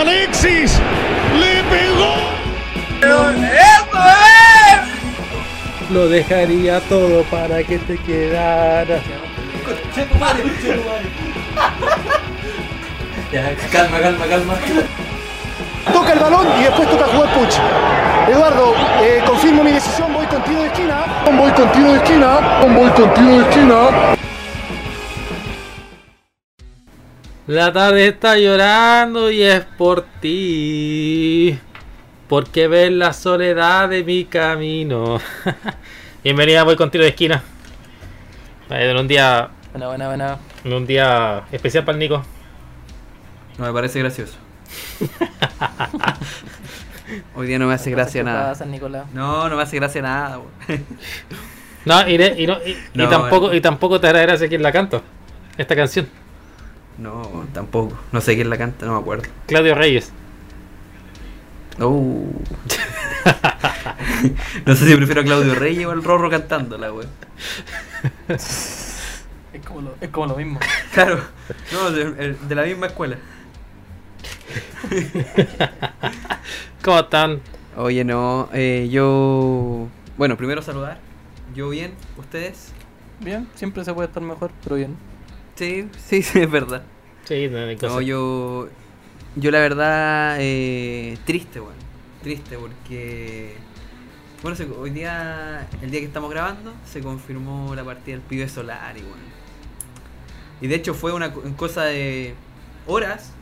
Alexis le pegó. Lo dejaría todo para que te quedaras. Ya, calma, calma, calma. Toca el balón y después toca jugar Puch. Eduardo, eh, confirmo mi decisión, voy con tiro de esquina. Voy con tiro de esquina. Voy con tiro de esquina. La tarde está llorando y es por ti. Porque ves la soledad de mi camino. Bienvenida, voy con tiro de esquina. En un día, Buena, buena, buena. en un día especial para el Nico. No me parece gracioso. Hoy día no me hace gracia nada. San Nicolás. No, no me hace gracia nada. No, y, y no- y- tampoco, y tampoco te hará gracia quién la canta. Esta canción. No, tampoco. No sé quién la canta, no me acuerdo. Claudio Reyes. Uh. no sé si prefiero a Claudio Reyes o al Rorro cantándola, weón. Es como lo, es como lo mismo. Claro, no, de, de la misma escuela. ¿Cómo están? Oye, no, eh, yo. Bueno, primero saludar. Yo bien, ¿ustedes? Bien, siempre se puede estar mejor, pero bien. Sí, sí, sí, es verdad. Sí, no hay. No, yo. Yo la verdad, eh, triste, weón. Triste porque. Bueno, se- hoy día, el día que estamos grabando, se confirmó la partida del pibe Solari, weón. Y de hecho fue una co- cosa de horas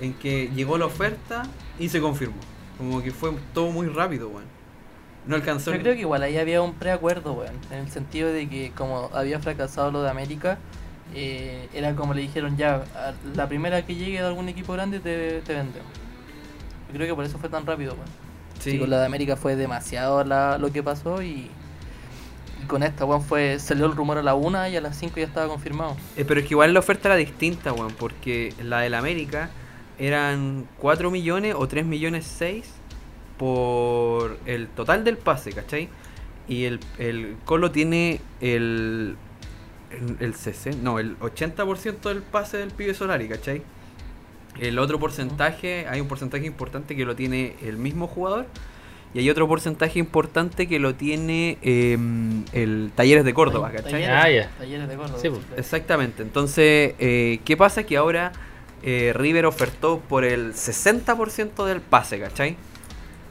en que llegó la oferta y se confirmó. Como que fue todo muy rápido, weón. No alcanzó. Yo creo que igual ahí había un preacuerdo, weón. En el sentido de que como había fracasado lo de América, eh, era como le dijeron ya, la primera que llegue de algún equipo grande te, te vendemos. Yo creo que por eso fue tan rápido, weón. Sí. Sí, con la de América fue demasiado la- lo que pasó y, y con esta, weón, fue, salió el rumor a la una y a las 5 ya estaba confirmado. Eh, pero es que igual la oferta era distinta, weón, porque la del América eran 4 millones o 3 millones 6 por el total del pase, ¿cachai? Y el, el Colo tiene el, el, el 60, no, el 80% del pase del pibe Solari, ¿cachai? El otro porcentaje, hay un porcentaje importante que lo tiene el mismo jugador y hay otro porcentaje importante que lo tiene em, el Talleres de Córdoba, ¿cachai? Talleres, Ah, ya. talleres de Córdoba. Sí, pues. Exactamente. Entonces, eh, ¿qué pasa? Que ahora eh, River ofertó por el 60% del pase, ¿cachai?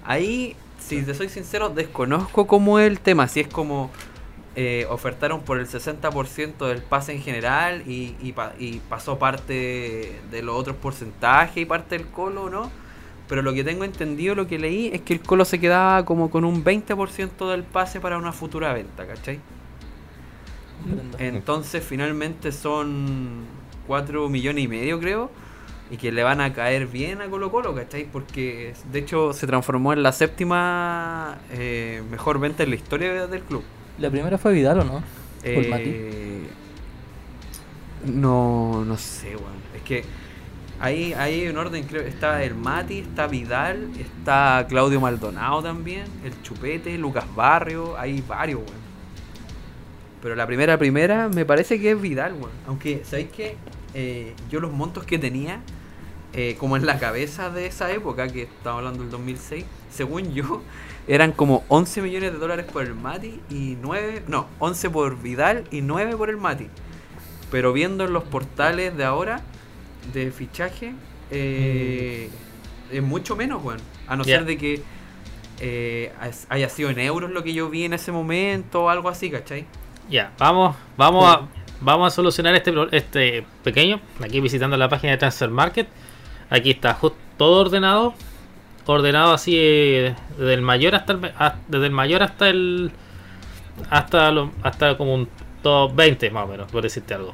Ahí, si te soy sincero, desconozco cómo es el tema. Si es como eh, ofertaron por el 60% del pase en general y, y pa- y pasó parte de los otros porcentajes y parte del colo, ¿no? Pero lo que tengo entendido, lo que leí, es que el colo se quedaba como con un 20% del pase para una futura venta, ¿cachai? Entonces finalmente son 4 millones y medio creo. Y que le van a caer bien a Colo Colo, ¿cachai? Porque de hecho se transformó en la séptima eh, mejor venta en la historia del club. La primera fue Vidal, ¿o no? Eh, no, no sé, weón. Es que ahí, ahí hay un orden, creo. Está el Mati, está Vidal, está Claudio Maldonado también, el Chupete, Lucas Barrio, hay varios, weón. Pero la primera, primera, me parece que es Vidal, weón. Aunque, ¿sabéis qué? Eh, yo los montos que tenía, eh, como en la cabeza de esa época, que estaba hablando del 2006, según yo, eran como 11 millones de dólares por el Mati y 9, no, 11 por Vidal y 9 por el Mati. Pero viendo en los portales de ahora, de fichaje, eh, es mucho menos, weón. A no ser de que eh, haya sido en euros lo que yo vi en ese momento o algo así, ¿cachai? Ya, vamos, vamos a, vamos a solucionar este, este pequeño. Aquí visitando la página de Transfer Market. Aquí está jus- todo ordenado. Ordenado así eh, desde el mayor hasta el, me- a- desde el mayor hasta el hasta lo- hasta como un top 20 más o menos, por decirte algo.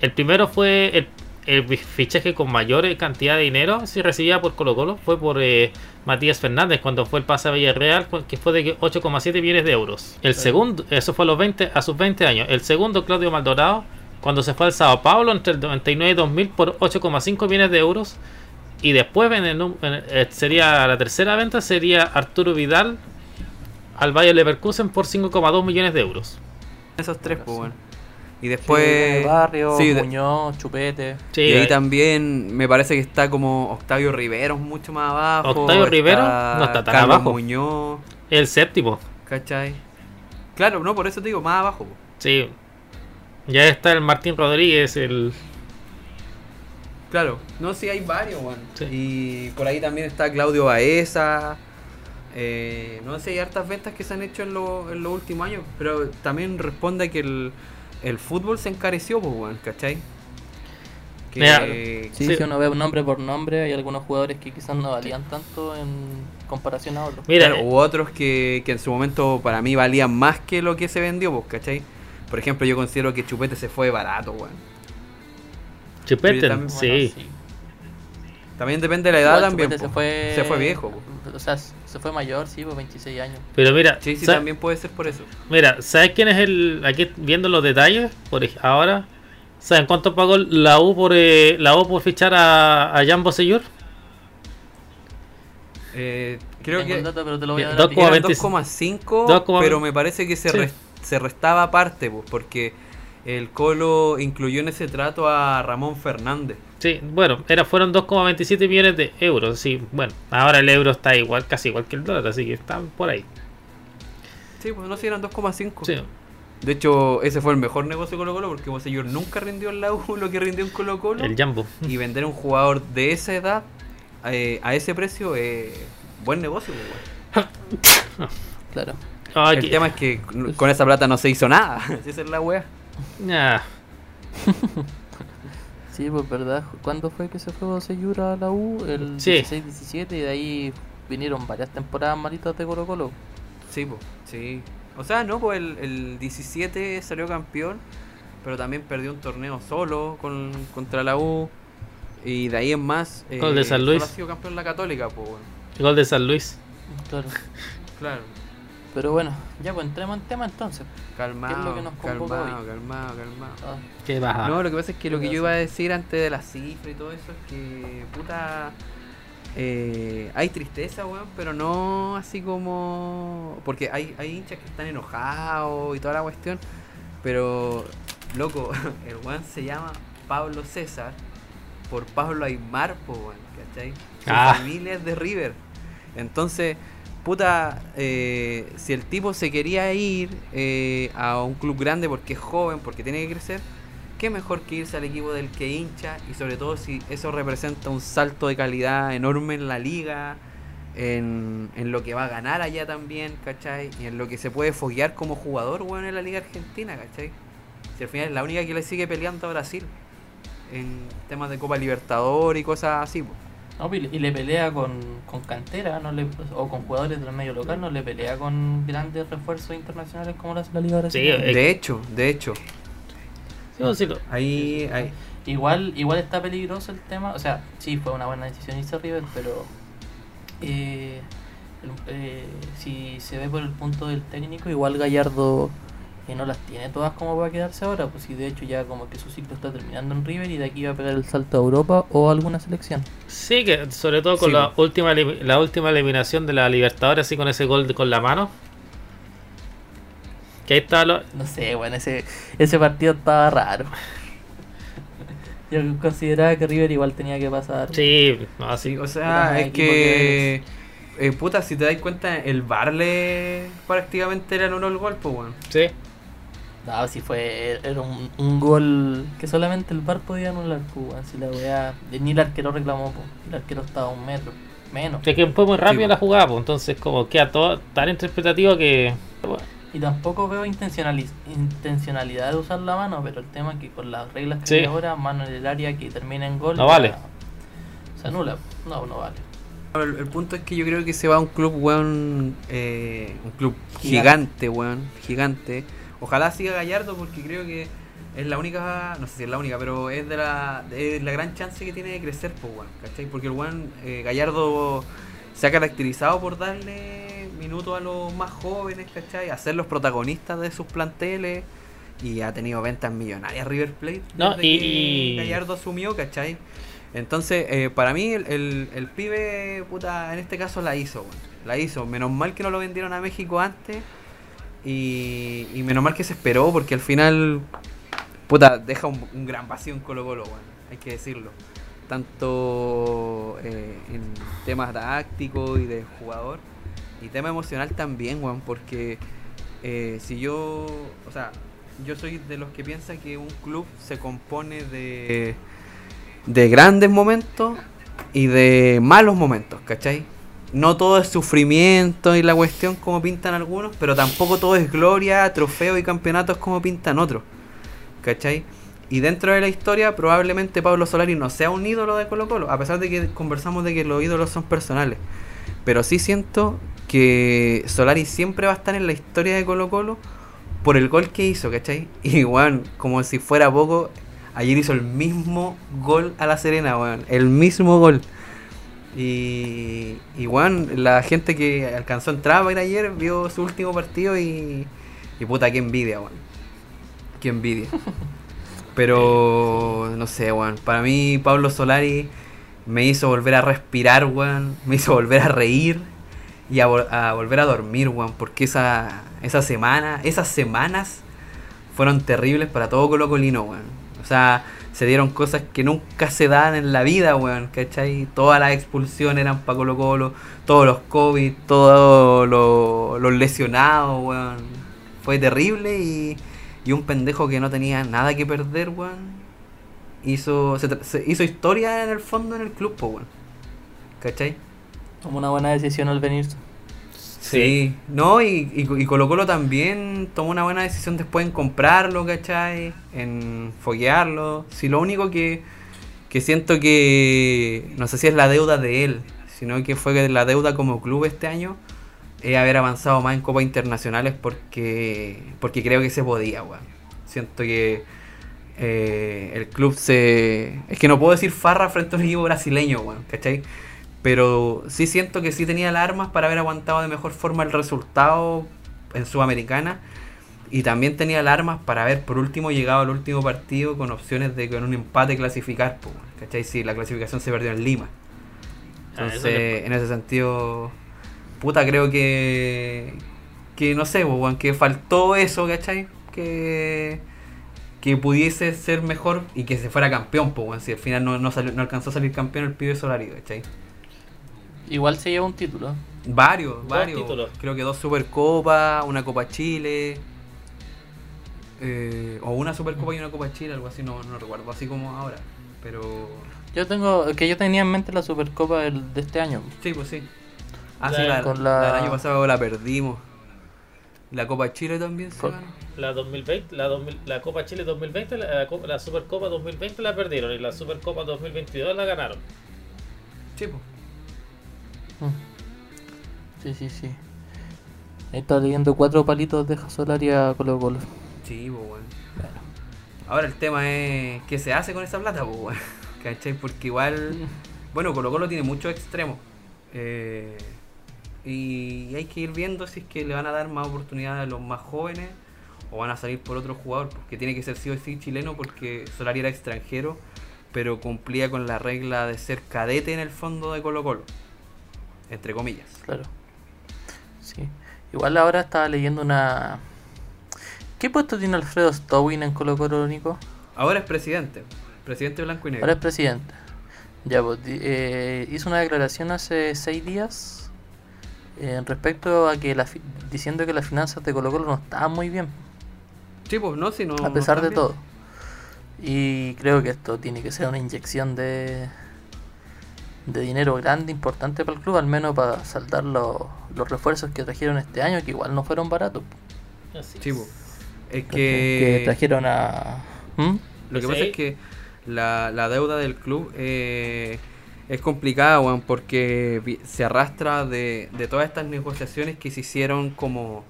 El primero fue el, el fi- fichaje con mayor eh, cantidad de dinero si recibía por Colo Colo fue por eh, Matías Fernández cuando fue el pase a Villarreal que fue de 8,7 millones de euros. El segundo, eso fue a los 20 a sus 20 años. El segundo Claudio Maldonado cuando se fue al Sao Paulo entre el 99 y 2000 por 8,5 millones de euros. Y después en el en el- eh, sería la tercera venta sería Arturo Vidal al Bayer Leverkusen por 5,2 millones de euros. Esos tres, pues, bueno. Y después. Barrio, sí, Muñoz, Chupete. Sí, y ahí eh, también me parece que está como Octavio Riveros mucho más abajo. Octavio Rivero no está tan Carlos abajo. Muñoz, el séptimo. ¿cachai? Claro, no, por eso te digo, más abajo. po. Sí. Ya está el Martín Rodríguez, el. Claro, no, sí hay varios, weón. Sí. Y por ahí también está Claudio Baeza. Eh, no sé, hay hartas ventas que se han hecho en, lo- en los últimos años. Pero también responde a que el, el fútbol se encareció, pues, weón, ¿cachai? Que, Mira, Sí, Sí. si uno ve nombre por nombre, hay algunos jugadores que quizás no valían tanto en comparación a otros. Mira, Claro, hubo otros que, que en su momento para mí valían más que lo que se vendió, pues, ¿cachai? Por ejemplo, yo considero que Chupete se fue barato, weón. Yo también- sí. También depende de la edad Igual también. Po. se fue, Se fue viejo. po. O sea, se fue mayor, sí, por 26 años. Pero mira, Sí, también puede ser por eso. mira, ¿sabes quién es el. Aquí viendo los detalles, por ahora, ¿saben cuánto pagó la U por eh, la U por fichar a, a Jan Bosellur? Eh, creo Tengo que el dato, pero te lo voy a Bien, dar. dos a ti. coma- eran 25, 2,5, 2,20. pero me parece que se, Sí. se restaba aparte, pues, porque el Colo incluyó en ese trato a Ramón Fernández. Sí, bueno, era, fueron 2,27 millones de euros. Sí, bueno, ahora el euro está igual, casi igual que el dólar, así que están por ahí. Sí, pues no, si eran 2,5. Sí. De hecho, ese fue el mejor negocio de Colo Colo porque Bosellur nunca rindió en la U lo que rindió en Colo Colo. El Jambo. Y vender un jugador de esa edad eh, a ese precio es buen negocio. pues, weón. Claro. Ah, El que- tema es que con esa plata no se hizo nada. Esa es la wea. Ah, Sí, pues verdad. ¿Cuándo fue que se fue Bosellur a la U? El Sí. 16-17 y de ahí vinieron varias temporadas malitas de Colo Colo. Sí, pues, sí. O sea, no, pues el, el 17 salió campeón, pero también perdió un torneo solo con, contra la U. Y de ahí en más, eh, Gol de San Luis. solo ha sido campeón la Católica, pues, bueno. gol de San Luis. Claro. Claro. Pero bueno, ya pues entremos en tema entonces. Calmado, que nos convoca calmado, hoy? calmado, calmado. Ah, Qué baja. No, lo que pasa es que lo que yo iba a decir antes de la cifra y todo eso es que, puta, eh, hay tristeza, weón, pero no así como... Porque hay, hay hinchas que están enojados y toda la cuestión, pero, loco, el weón se llama Pablo César por Pablo Aymar, po, weón, ¿cachai? Su Ah. familia es de River. Entonces, puta, eh, si el tipo se quería ir eh, a un club grande porque es joven, porque tiene que crecer, qué mejor que irse al equipo del que hincha y sobre todo si eso representa un salto de calidad enorme en la liga, en, en lo que va a ganar allá también, ¿cachai? Y en lo que se puede foguear como jugador, weón, en la liga argentina, ¿cachai? Si al final es la única que le sigue peleando a Brasil en temas de Copa Libertador y cosas así, po. No, y le- y le pelea con, con cantera no le, o con jugadores del medio local, no le pelea con grandes refuerzos internacionales como la Liga Brasileña. Eh, De hecho, de hecho, Sí, vos sí lo- ahí, ahí Igual, igual está peligroso el tema, o sea, sí fue una buena decisión irse a River, pero eh, el- eh, si se ve por el punto del técnico, igual Gallardo eh, no las tiene todas como para quedarse ahora, pues si de hecho ya como que su ciclo está terminando en River y de aquí va a pegar el salto a Europa o a alguna selección. Sí, que sobre todo con Sí, la última la última eliminación de la Libertadores, así con ese gol de- con la mano. Que ahí está lo, No sé, bueno, ese, ese partido estaba raro. Yo consideraba que River igual tenía que pasar. Sí, no, así. Sí, o sea, es que. eh, puta, si te das cuenta, el Barle prácticamente era el uno del gol, pues, weón. Sí. No, si fue, era un, un gol que solamente el VAR podía anular, pues, si la weá, ni el arquero reclamó, pues, el arquero estaba a un metro, menos. Es que fue muy rápido Sí, la jugada, pues, entonces como queda todo tan interpretativo que... Y tampoco veo intencionali- intencionalidad de usar la mano, pero el tema es que con las reglas que Sí. hay ahora, mano en el área que termina en gol, No ya vale. Se anula, no, no vale. El, el punto es que yo creo que se va a un club, weón. eh, un club Gigante. gigante, weón. Gigante. Ojalá siga Gallardo porque creo que es la única. No sé si es la única, pero es de la, es la gran chance que tiene de crecer, pues, weón. ¿Cachai? Porque el weón eh, Gallardo se ha caracterizado por darle minutos a los más jóvenes, ¿cachai? Hacerlos protagonistas de sus planteles. Y ha tenido ventas millonarias River Plate. No, y- que Gallardo asumió, ¿cachai? Entonces, eh, para mí, el, el, el pibe, puta, en este caso la hizo. La hizo. Menos mal que no lo vendieron a México antes. Y, menos mal que se esperó, porque al final puta, deja un, gran vacío en Colo Colo, weón, hay que decirlo. Tanto eh, en temas tácticos y de jugador, y tema emocional también, weón, porque eh, si yo, o sea, yo soy de los que piensa que un club se compone de, de grandes momentos y de malos momentos, ¿cachai? No todo es sufrimiento y la cuestión como pintan algunos, pero tampoco todo es gloria, trofeo y campeonatos como pintan otros, ¿cachai? Y dentro de la historia probablemente Pablo Solari no sea un ídolo de Colo Colo, a pesar de que conversamos de que los ídolos son personales. Pero sí siento que Solari siempre va a estar en la historia de Colo Colo por el gol que hizo, ¿cachai? Y weón, como si fuera poco, ayer hizo el mismo gol a la Serena, weón. El mismo gol. Y, y weón, la gente que alcanzó a entrar a ver ayer vio su último partido y, y puta, qué envidia, weón. Qué envidia. Pero, no sé, weón. Para mí, Pablo Solari me hizo volver a respirar, weón. Me hizo volver a reír y a, vol- a volver a dormir, weón. Porque esa, esa semana, esas semanas fueron terribles para todo Colo Colino, weón. O sea, se dieron cosas que nunca se dan en la vida, weón. ¿Cachai? Todas las expulsiones eran para Colo Colo. Todos los COVID, todos los, los lesionados, weón. Fue terrible y, y un pendejo que no tenía nada que perder, weón. Hizo, se, se hizo historia en el fondo en el club, po, weón. ¿Cachai? Tomó una buena decisión al venirse. Sí, no, y, y, y Colo Colo también tomó una buena decisión después en comprarlo, ¿cachai? En foguearlo. Si lo único que, que siento que, no sé si es la deuda de él, sino que fue la deuda como club este año, es haber avanzado más en copas internacionales porque, porque creo que se podía, weón. Siento que eh, el club se... Es que no puedo decir farra frente a un equipo brasileño, weón, ¿cachai? Pero sí siento que sí tenía las armas para haber aguantado de mejor forma el resultado en Sudamericana. Y también tenía las armas para haber por último llegado al último partido con opciones de con un empate clasificar, ¿cachai? Si la clasificación se perdió en Lima. Ah, Entonces, en ese sentido, puta, creo que. Que no sé, que faltó eso, ¿cachai? Que. Que pudiese ser mejor y que se fuera campeón, pues. Si al final no, no, salió- no alcanzó a salir campeón el pibe Solari, ¿cachai? Igual se lleva un título. Varios, Dos varios. títulos. Creo que dos Supercopas, una Copa Chile. eh, o una Supercopa y una Copa Chile, algo así, no, no recuerdo, así como ahora. Pero. Yo tengo, que yo tenía en mente la Supercopa del- de este año. Sí, pues sí. Ah, La- sí, la, con la la- del año pasado la perdimos. La Copa Chile también se Con- ganó. La 2020, la, 2000 la Copa Chile 2020, la, la Supercopa 2020 la perdieron y la Supercopa 2022 la ganaron. Sí, pues. Mm. Sí, sí, sí. Ahí está leyendo cuatro palitos de Solari a Colo Colo. Sí, pues, weón. Ahora el tema es qué se hace con esa plata, pues, weón. ¿Cachai? Porque igual, bueno, Colo Colo tiene muchos extremos. Eh, y hay que ir viendo si es que le van a dar más oportunidades a los más jóvenes o van a salir por otro jugador, porque tiene que ser sí o sí chileno porque Solari era extranjero, pero cumplía con la regla de ser cadete en el fondo de Colo Colo. Entre comillas. Claro. Sí. Igual ahora estaba leyendo una. ¿Qué puesto tiene Alfredo Stowin en Colo Colo, Nico? Ahora es presidente. Presidente blanco y negro. Ahora es presidente. Ya, pues, eh, hizo una declaración hace seis días eh, respecto a que la fi- diciendo que las finanzas de Colo Colo no estaban muy bien, Sí, pues no, si no. a no pesar de bien. todo. Y creo que esto tiene que ser una inyección de, de dinero grande, importante para el club, al menos para saldar los, los refuerzos que trajeron este año, que igual no fueron baratos. Así Sí, es. Es Que que, trajeron a... ¿Mm? lo que pasa es que la, la deuda del club eh, es complicada, weón, porque se arrastra de, de todas estas negociaciones que se hicieron como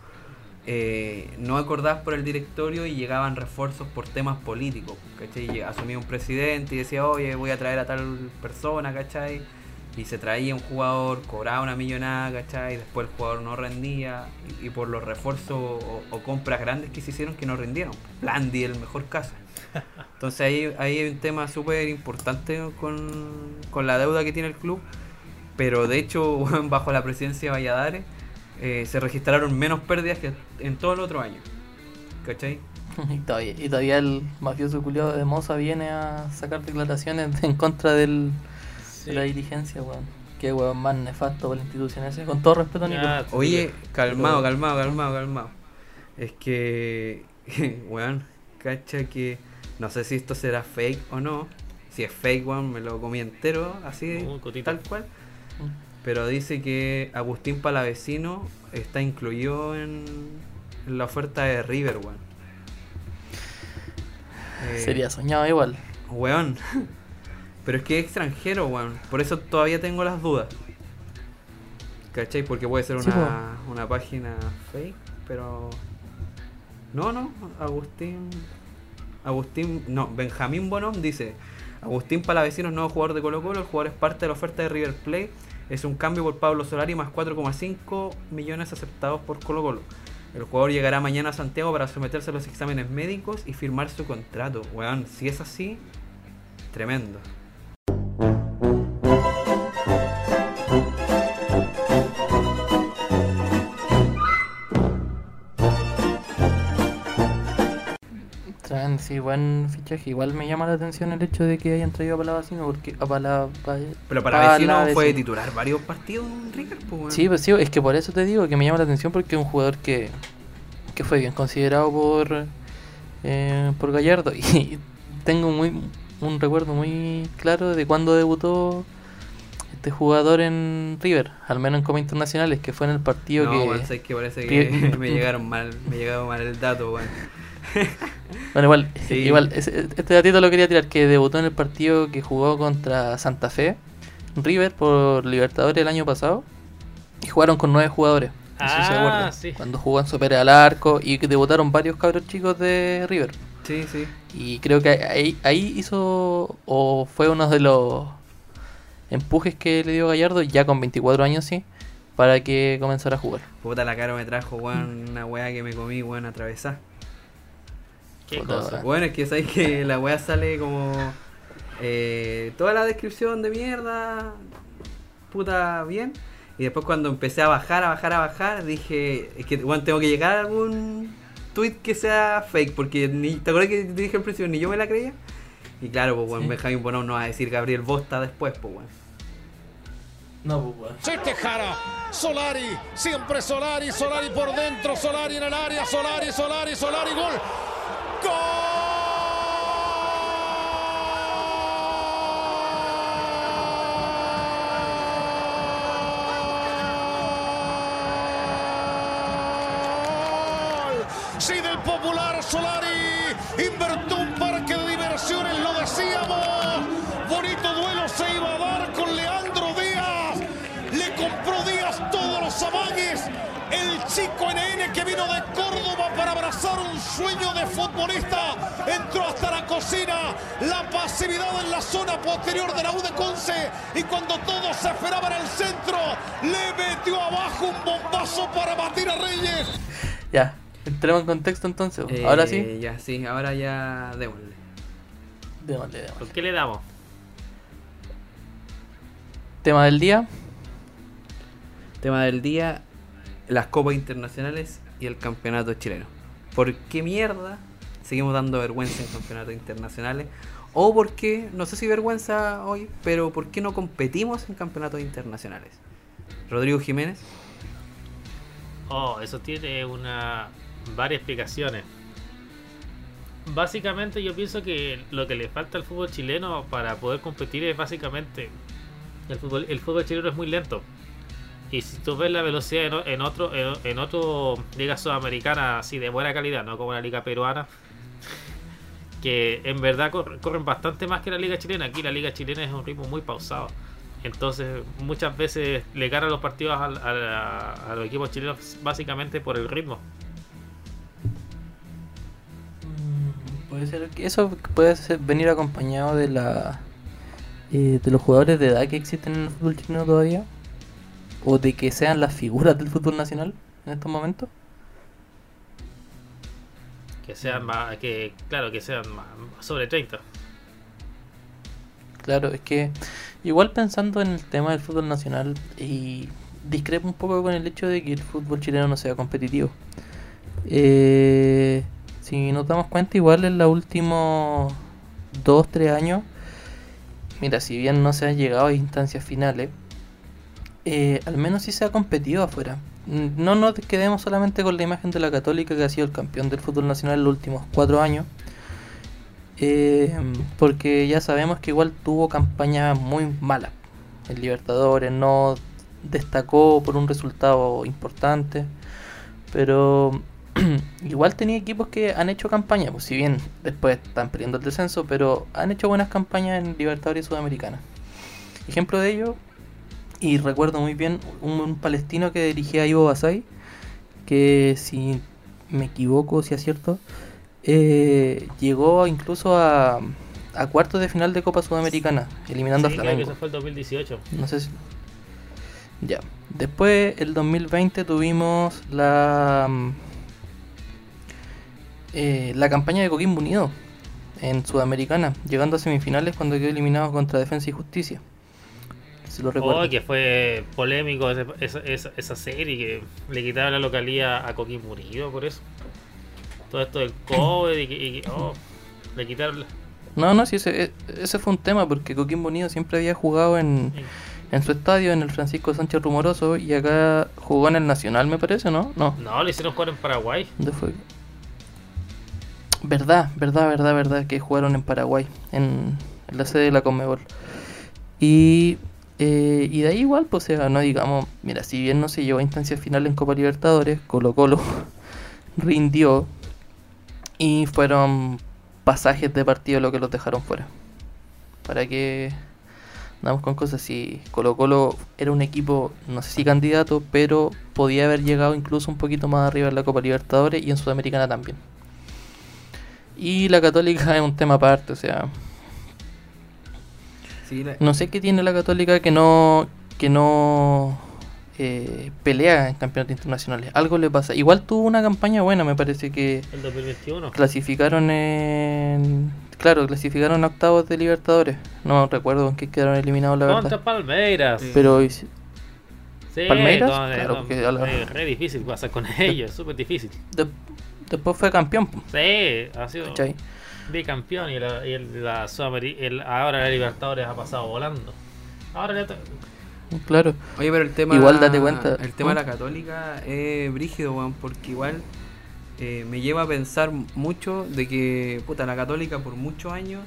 eh, no acordadas por el directorio y llegaban refuerzos por temas políticos, ¿cachai? Asumía un presidente y decía, oye, voy a traer a tal persona, ¿cachai? Y se traía un jugador, cobraba una millonada, ¿cachai? Después el jugador no rendía. Y, por los refuerzos o, compras grandes que se hicieron que no rindieron. Blandi el mejor caso. Entonces ahí, ahí hay un tema súper importante con, con la deuda que tiene el club. Pero de hecho, bajo la presidencia de Valladares, eh, se registraron menos pérdidas que en todo el otro año. ¿Cachai? Y todavía, y todavía el mafioso culiado de Moza viene a sacar declaraciones en contra del, Sí. de la dirigencia, weón. Qué weón más nefasto por la institución ese. Con todo respeto, Nico. Ya, Oye, calmado, Pero- calmado, calmado, calmado. Es que, weón, cacha que no sé si esto será fake o no. Si es fake, weón, me lo comí entero, así, tal cual. Pero dice que Agustín Palavecino está incluido en, en la oferta de River, weón. Eh, Sería soñado igual. Weón. Pero es que es extranjero, weón. Por eso todavía tengo las dudas. ¿Cachai? Porque puede ser Sí, una, una página fake, pero. No, no. Agustín. Agustín. No, Benjamín Bonón dice: Agustín Palavecino es nuevo jugador de Colo Colo. El jugador es parte de la oferta de River Plate. Es un cambio por Pablo Solari más 4,5 millones aceptados por Colo Colo. El jugador llegará mañana a Santiago para someterse a los exámenes médicos y firmar su contrato. Weón, si es así, tremendo. Traen, sí, buen fichaje. Igual me llama la atención el hecho de que hayan traído a Palavecino porque a Pala, pa- Pero Palavecino. fue titular varios partidos en River, pues. Sí, pues sí, es que por eso te digo que me llama la atención porque es un jugador que, que fue bien considerado por eh, por Gallardo y tengo muy un recuerdo muy claro de cuando debutó este jugador en River, al menos en Copa Internacionales, que fue en el partido no, que weón, sabes que parece que me llegaron mal, me llegaba mal el dato, weón. Bueno, igual, Sí. igual este datito lo quería tirar, que debutó en el partido que jugó contra Santa Fe, River, por Libertadores el año pasado, y jugaron con nueve jugadores. No se Ah, acuerdan. sí. Cuando jugaban Supera al arco y que debutaron varios cabros chicos de River. Sí, sí. Y creo que ahí, ahí hizo, o fue uno de los empujes que le dio Gallardo, ya con 24 años, sí, para que comenzara a jugar. Puta la cara me trajo, weón, una weá que me comí, weón, atravesada. ¿Qué cosa? Bueno, es que sabes que la weá sale como. eh, toda la descripción de mierda. Puta bien. Y después cuando empecé a bajar, a bajar, a bajar, dije. Es que bueno, tengo que llegar a algún tweet que sea fake. Porque ni, ¿te acuerdas que te dije al principio? Ni yo me la creía. Y claro, pues bueno, Sí. Benjamín Bonón no va a decir Gabriel Bosta después, pues bueno. No, pues weón. Se Tejara, Solari, siempre Solari, Solari por dentro, Solari en el área, Solari, Solari, Solari, gol. Sí, del popular Solari, inventó un parque de diversiones, lo decíamos. Bonito duelo se iba a dar con. Le compró Díaz todos los amagues. El chico NN que vino de Córdoba para abrazar un sueño de futbolista entró hasta la cocina. La pasividad en la zona posterior de la U de Conce. Y cuando todos se esperaban al centro, le metió abajo un bombazo para batir a Reyes. Ya, entremos en contexto entonces. Ahora sí, Eh, Ya, sí, ahora ya démosle. démosle, démosle. ¿Por qué le damos? Tema del día. Tema del día, las copas internacionales y el campeonato chileno. ¿Por qué mierda seguimos dando vergüenza en campeonatos internacionales? O por qué, no sé si vergüenza hoy, pero ¿por qué no competimos en campeonatos internacionales? Rodrigo Jiménez. Oh, eso tiene una varias explicaciones. Básicamente yo pienso que lo que le falta al fútbol chileno para poder competir es básicamente el fútbol el fútbol chileno es muy lento. Y si tú ves la velocidad en, en otro en, otro liga sudamericana así de buena calidad, no como la liga peruana, que en verdad cor- corren bastante más que la liga chilena. Aquí la liga chilena es un ritmo muy pausado. Entonces muchas veces le ganan los partidos a los equipos chilenos básicamente por el ritmo. Mm, Puede ser que eso puede ser- venir acompañado de la eh, de los jugadores de edad que existen en el fútbol chileno todavía o de que sean las figuras del fútbol nacional en estos momentos. Que sean más, que claro, que sean más, sobre 30. Claro, es que igual pensando en el tema del fútbol nacional y discrepo un poco con el hecho de que el fútbol chileno no sea competitivo. Eh, si nos damos cuenta, igual en los últimos 2, 3 años, mira, si bien no se ha llegado a instancias finales, eh, al menos sí se ha competido afuera. Mm, No nos quedemos solamente con la imagen de la Católica, que ha sido el campeón del fútbol nacional en los últimos 4 años. Eh, porque ya sabemos que igual tuvo campañas muy malas. El Libertadores no destacó por un resultado importante. Pero igual tenía equipos que han hecho campaña, pues si bien después están perdiendo el descenso, pero han hecho buenas campañas en Libertadores Sudamericana. Ejemplo de ello, y recuerdo muy bien un, un palestino que dirigía a Ivo Basay, que si me equivoco, si acierto, eh, llegó incluso a, a cuartos de final de Copa Sudamericana, eliminando Sí, a creo que Flamengo. eso fue el 2018. No sé si. Ya. Después, el 2020, tuvimos la. eh, la campaña de Coquimbo Unido en Sudamericana, llegando a semifinales cuando quedó eliminado contra Defensa y Justicia. Si lo recuerdo. Oh, que fue polémico ese- esa, esa, esa serie que le quitaron la localidad a Coquimbo Unido por eso. Todo esto del COVID y que, y oh, le quitaron la- No, no, sí, ese, ese fue un tema porque Coquimbo Unido siempre había jugado en, en su estadio, en el Francisco Sánchez Rumoroso, y acá jugó en el Nacional, me parece, ¿no? No, No, le hicieron jugar en Paraguay. ¿Dónde fue? Verdad, verdad, verdad, verdad, que jugaron en Paraguay, en, en la sede de la Conmebol. Y, eh, y de ahí igual, pues, o sea, no digamos, mira, si bien no se llegó a instancias finales en Copa Libertadores, Colo Colo rindió y fueron pasajes de partido lo que los dejaron fuera. Para que andamos con cosas si Colo Colo era un equipo, no sé si candidato, pero podía haber llegado incluso un poquito más arriba en la Copa Libertadores y en Sudamericana también. Y la Católica es un tema aparte, o sea, Sí, la- no sé qué tiene la Católica que no que no eh, pelea en campeonatos internacionales. Algo le pasa. Igual tuvo una campaña buena, me parece que El 2021. clasificaron en claro, clasificaron a octavos de Libertadores. No recuerdo en qué quedaron eliminados la Contra verdad. Palmeiras. Sí. Pero Sí, ¿Palmeiras? no, eh, Claro, no, la- es re difícil pasar con ellos, súper difícil. de- después fue campeón, Sí, ha sido ¿cachai? Bicampeón y, la, y la el- ahora la Libertadores ha pasado volando. Ahora ya te- Claro. Oye, pero el tema. Igual date cuenta. El tema de ¿Mm? la católica es brígido, weón, porque igual eh, me lleva a pensar mucho de que, puta, la católica por muchos años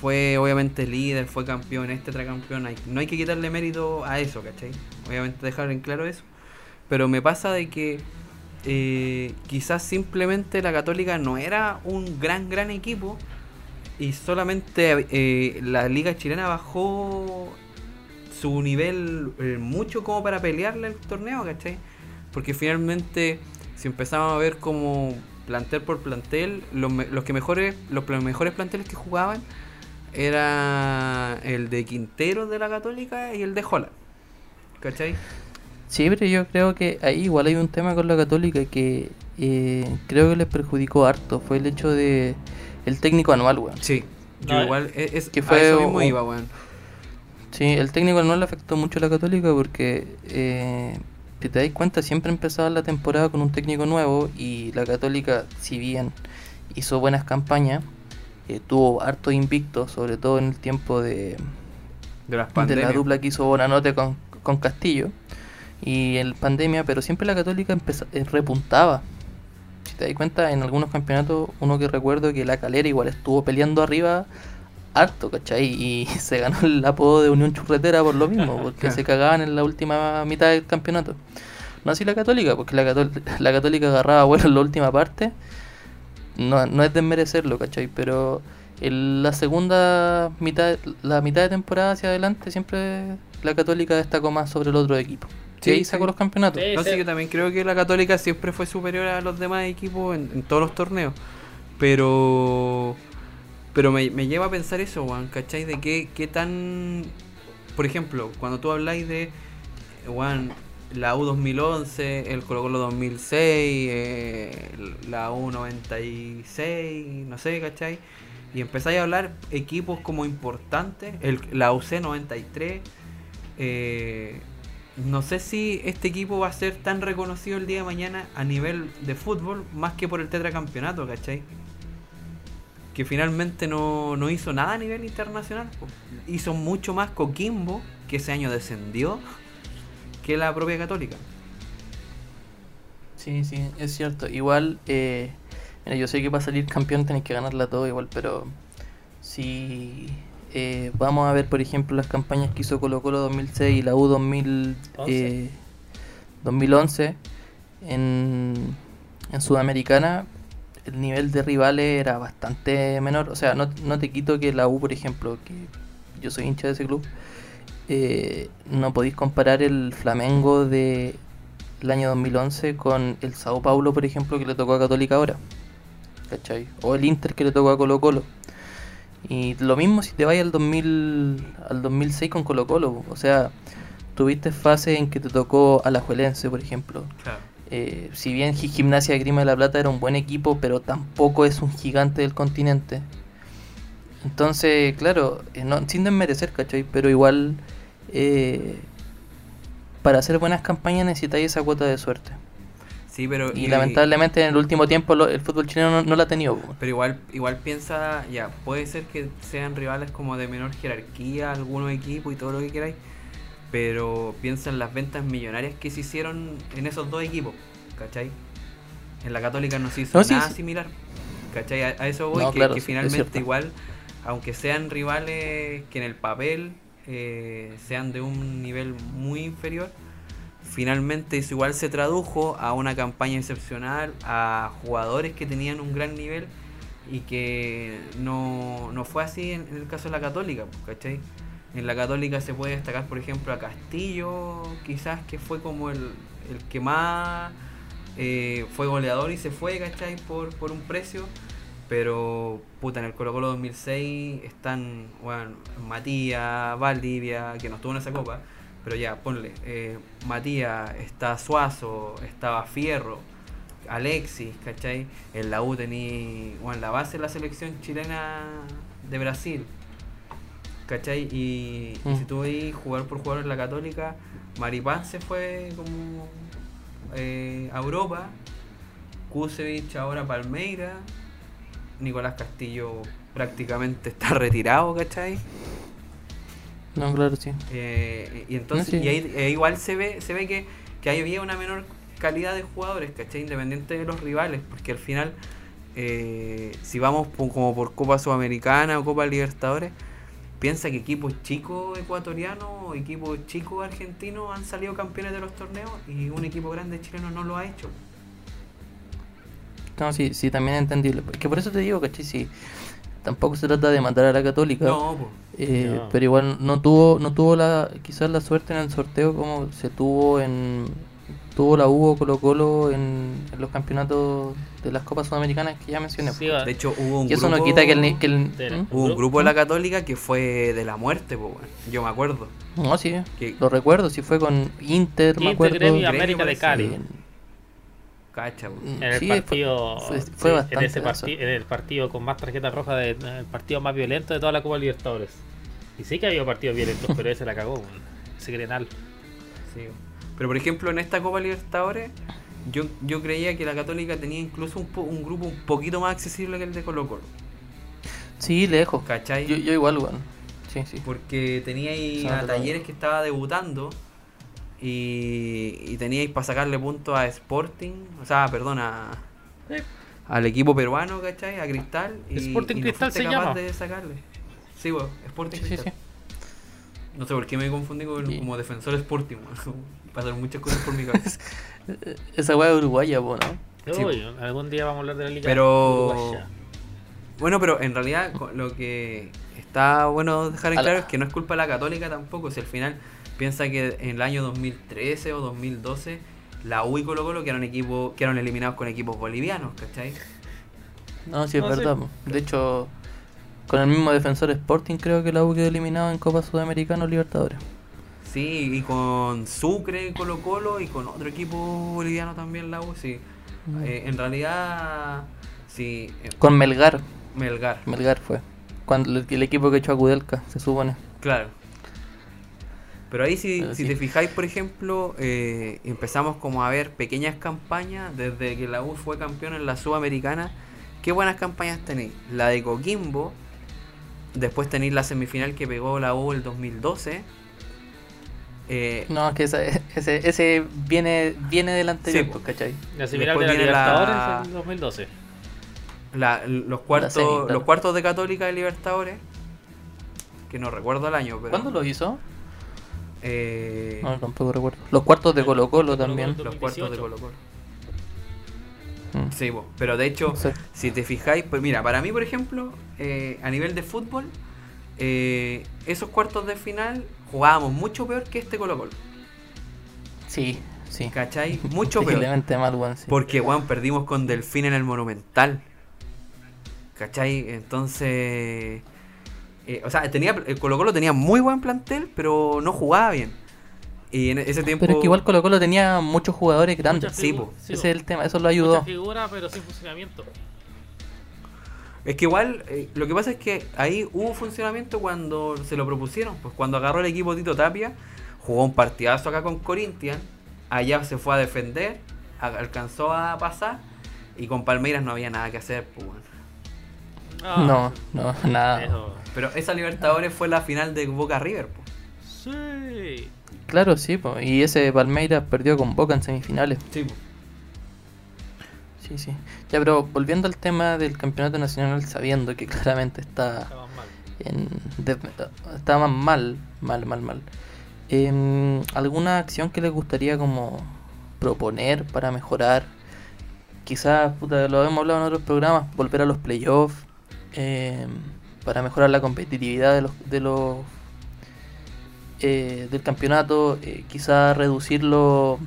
fue obviamente líder, fue campeón, este campeón. Hay, no hay que quitarle mérito a eso, ¿cachai? Obviamente dejar en claro eso. Pero me pasa de que eh, quizás simplemente la católica no era un gran, gran equipo y solamente eh, la liga chilena bajó su nivel eh, mucho como para pelearle el torneo, ¿cachai? Porque finalmente, si empezamos a ver como plantel por plantel, los, que mejores, mejores planteles que jugaban era el de Quintero de la Católica y el de Holland. ¿Cachai? Sí, pero yo creo que ahí igual hay un tema con la católica que eh, creo que les perjudicó harto. Fue el hecho de el técnico anual, weón. Sí. Yo No, igual, es, es- que a fue eso mismo un- iba, weón. Sí, el técnico anual le afectó mucho a la católica porque eh, si te das cuenta siempre empezaba la temporada con un técnico nuevo y la católica, si bien hizo buenas campañas, eh, tuvo harto invicto, sobre todo en el tiempo de, De las de la dupla que hizo Bonanote con, con Castillo y el pandemia, pero siempre la Católica eh, repuntaba. Si te das cuenta, en algunos campeonatos, uno que recuerdo que la Calera igual estuvo peleando arriba harto, ¿cachai? Y se ganó el apodo de Unión Churretera por lo mismo, porque se cagaban en la última mitad del campeonato. No así la Católica, porque la, Cató- la Católica agarraba vuelo en la última parte. No, no es desmerecerlo, ¿cachai? Pero en la segunda mitad, la mitad de temporada hacia adelante, siempre la Católica destacó más sobre el otro equipo. Sí, ahí sacó los campeonatos. Sí. No, sí, yo también creo que la Católica siempre fue superior a los demás equipos en, en todos los torneos. Pero. Pero me, me lleva a pensar eso, Juan, ¿cachai? De qué, qué tan. Por ejemplo, cuando tú habláis de. Juan, la U2011, el Colo Colo 2006, eh, la U96, no sé, ¿cachai? Y empezáis a hablar equipos como importantes, el, la UC93, eh, no sé si este equipo va a ser tan reconocido el día de mañana a nivel de fútbol más que por el tetracampeonato, ¿cachai? Que finalmente no, no hizo nada a nivel internacional. Hizo mucho más Coquimbo, que ese año descendió, que la propia Católica. Sí, sí, es cierto. Igual, eh, yo sé que para salir campeón tenés que ganarla todo igual, pero si eh, vamos a ver, por ejemplo, las campañas que hizo Colo Colo 2006 y la U 2000, eh, 2011 en, en Sudamericana, el nivel de rivales era bastante menor. O sea, no, no te quito que la U, por ejemplo, que yo soy hincha de ese club, eh, no podéis comparar el Flamengo de el año 2011 con el Sao Paulo, por ejemplo, que le tocó a Católica ahora. ¿Cachai? O el Inter que le tocó a Colo Colo. Y lo mismo si te vas al 2000 al 2006 con Colo Colo. O sea, tuviste fases en que te tocó a la Juelense, por ejemplo. Claro. Eh, si bien Gi- Gimnasia de Grima de la Plata era un buen equipo, pero tampoco es un gigante del continente. Entonces, claro, eh, no, sin desmerecer, ¿cachai? Pero igual, eh, para hacer buenas campañas necesitáis esa cuota de suerte. Sí, pero. Y lamentablemente en el último tiempo lo- el fútbol chileno no, no la ha tenido. Pero igual, igual piensa, ya, puede ser que sean rivales como de menor jerarquía, algunos equipos y todo lo que queráis, pero piensa en las ventas millonarias que se hicieron en esos dos equipos, ¿cachai? En la Católica no se hizo No, nada sí. similar, ¿cachai? A, a eso voy, No, que, claro, finalmente igual, aunque sean rivales que en el papel eh, sean de un nivel muy inferior, finalmente eso igual se tradujo a una campaña excepcional, a jugadores que tenían un gran nivel y que no, no fue así en, el caso de la Católica, pues, ¿cachai? En la Católica se puede destacar, por ejemplo, a Castillo, quizás que fue como el, el que más eh, fue goleador y se fue, ¿cachai? Por, por un precio. Pero, puta, en el Colo Colo 2006 están, bueno, Matías, Valdivia, que no estuvo en esa copa, pero ya, ponle, eh, Matías, está Suazo, estaba Fierro, Alexis, ¿cachai? En la U tenía, bueno, la base de la selección chilena de Brasil, ¿cachai? Y, y Mm. si tú veis jugar por jugador en la Católica, Maripán se fue como eh, a Europa, Kusevich ahora Palmeira, Nicolás Castillo prácticamente está retirado, ¿cachai? No, claro, sí. Eh, y entonces, No, sí. y ahí, eh, igual se ve, se ve que, que ahí había una menor calidad de jugadores, ¿cachai? Independiente de los rivales, porque al final, eh, si vamos como por Copa Sudamericana o Copa Libertadores, piensa que equipos chicos ecuatorianos o equipos chicos argentinos han salido campeones de los torneos y un equipo grande chileno no lo ha hecho. No, sí, sí, también es entendible. Que por eso te digo, ¿cachai? Sí, tampoco se trata de matar a la católica. No. Eh, No. Pero igual no tuvo, no tuvo la, quizás la suerte en el sorteo como se tuvo en, tuvo la U o Colo Colo en, en los campeonatos de las Copas Sudamericanas que ya mencioné. Sí, de hecho hubo un y eso grupo, no quita que el, que el- De la- ¿Mm? hubo un grupo de la Católica que fue de la muerte, po, weón. yo me acuerdo. No, sí, Que- lo recuerdo, si fue con Inter, me Inter, acuerdo. Gremio y Gremio América de. Cali. Cacha, mm, En el sí, partido, fue, sí, fue en ese denso. parti- en el partido con más tarjetas rojas, de, en el partido más violento de toda la Copa Libertadores. Y sí que había partidos violentos, pero ese la cagó, ese Grenal. Sí. Pero por ejemplo, en esta Copa Libertadores, yo, yo creía que la Católica tenía incluso un, po- un grupo un poquito más accesible que el de Colo Colo. Sí, lejos. ¿Cachai? Yo, yo igual. Sí, sí. Porque teníais Sí, a. Talleres que estaba debutando y, y teníais para sacarle puntos a Sporting, o sea, perdón, a- al equipo peruano, ¿cachai? A Cristal. Y, Sporting y no Cristal fuiste se capaz llama. de sacarle. Sí, bueno, Sporting Sí, sí, Cristal. sí. No sé por qué me confundí con, Sí. como defensor Sporting, weón. Pasaron muchas cosas por mi cabeza. Esa weá es uruguaya, po, ¿no? Sí, Uy, algún día vamos a hablar de la liga Pero- uruguaya. Bueno, pero en realidad lo que está bueno dejar en A la- claro es que no es culpa de la católica tampoco, si al final piensa que en el año 2013 o 2012 la U y Colo Colo quedaron, equipo, quedaron eliminados con equipos bolivianos, ¿cachai? No, sí es No, verdad. De hecho, con el mismo defensor Sporting creo que la U quedó eliminado en Copa Sudamericana o Libertadores. Sí, y con Sucre, Colo Colo y con otro equipo boliviano también la U, sí. Mm. Eh, en realidad, sí, eh, Con Melgar, Melgar, Melgar fue. Cuando el, el equipo que echó a Kudelka, se supone. claro. Pero ahí si, Pero si sí. te fijáis, por ejemplo, eh, empezamos como a ver pequeñas campañas desde que la U fue campeón en la Sudamericana. ¿Qué buenas campañas tenéis? La de Coquimbo, después tenéis la semifinal que pegó la U el 2012. Eh, No, es que ese, ese, ese viene, viene del anterior, Sí, pues, ¿cachai? La similar de la viene la- Libertadores en 2012. la- los, cuartos, semi, claro. los cuartos de Católica de Libertadores, que no recuerdo el año, pero... ¿Cuándo lo hizo? Eh, No, tampoco recuerdo. Los cuartos de Colo Colo Colo-Colo también. los cuartos de 2018. Colo Colo. Mm. Sí, pero de hecho, Sí. si te fijáis, pues mira, para mí, por ejemplo, eh, a nivel de fútbol, eh, esos cuartos de final jugábamos mucho peor que este Colo Colo. Sí, sí. ¿Cachai? Mucho peor. Mal, weón. sí. Porque, weón, perdimos con Delfín en el Monumental. ¿Cachai? Entonces... eh, o sea, tenía, el Colo Colo tenía muy buen plantel, pero no jugaba bien. Y en ese tiempo... Pero es que igual Colo Colo tenía muchos jugadores grandes. Sí, po. sí, Ese es el tema, eso lo ayudó. Mucha figura, pero sin funcionamiento. Es que igual, eh, lo que pasa es que ahí hubo funcionamiento cuando se lo propusieron. Pues cuando agarró el equipo Tito Tapia, jugó un partidazo acá con Corinthians, allá se fue a defender, alcanzó a pasar, y con Palmeiras no había nada que hacer. Pues, bueno. Ah, No, no, nada. eso. Pero esa Libertadores fue la final de Boca River. Pues. Sí. Claro, sí, po. y ese Palmeiras perdió con Boca en semifinales. Sí. Sí, sí. Ya, pero volviendo al tema del campeonato nacional, sabiendo que claramente está mal. en está más mal, mal, mal, mal. Em, ¿Alguna acción que les gustaría como proponer para mejorar? Quizás, puta, lo hemos hablado en otros programas, volver a los playoffs, em, para mejorar la competitividad de los, de los eh, del campeonato, eh, quizás reducir lo-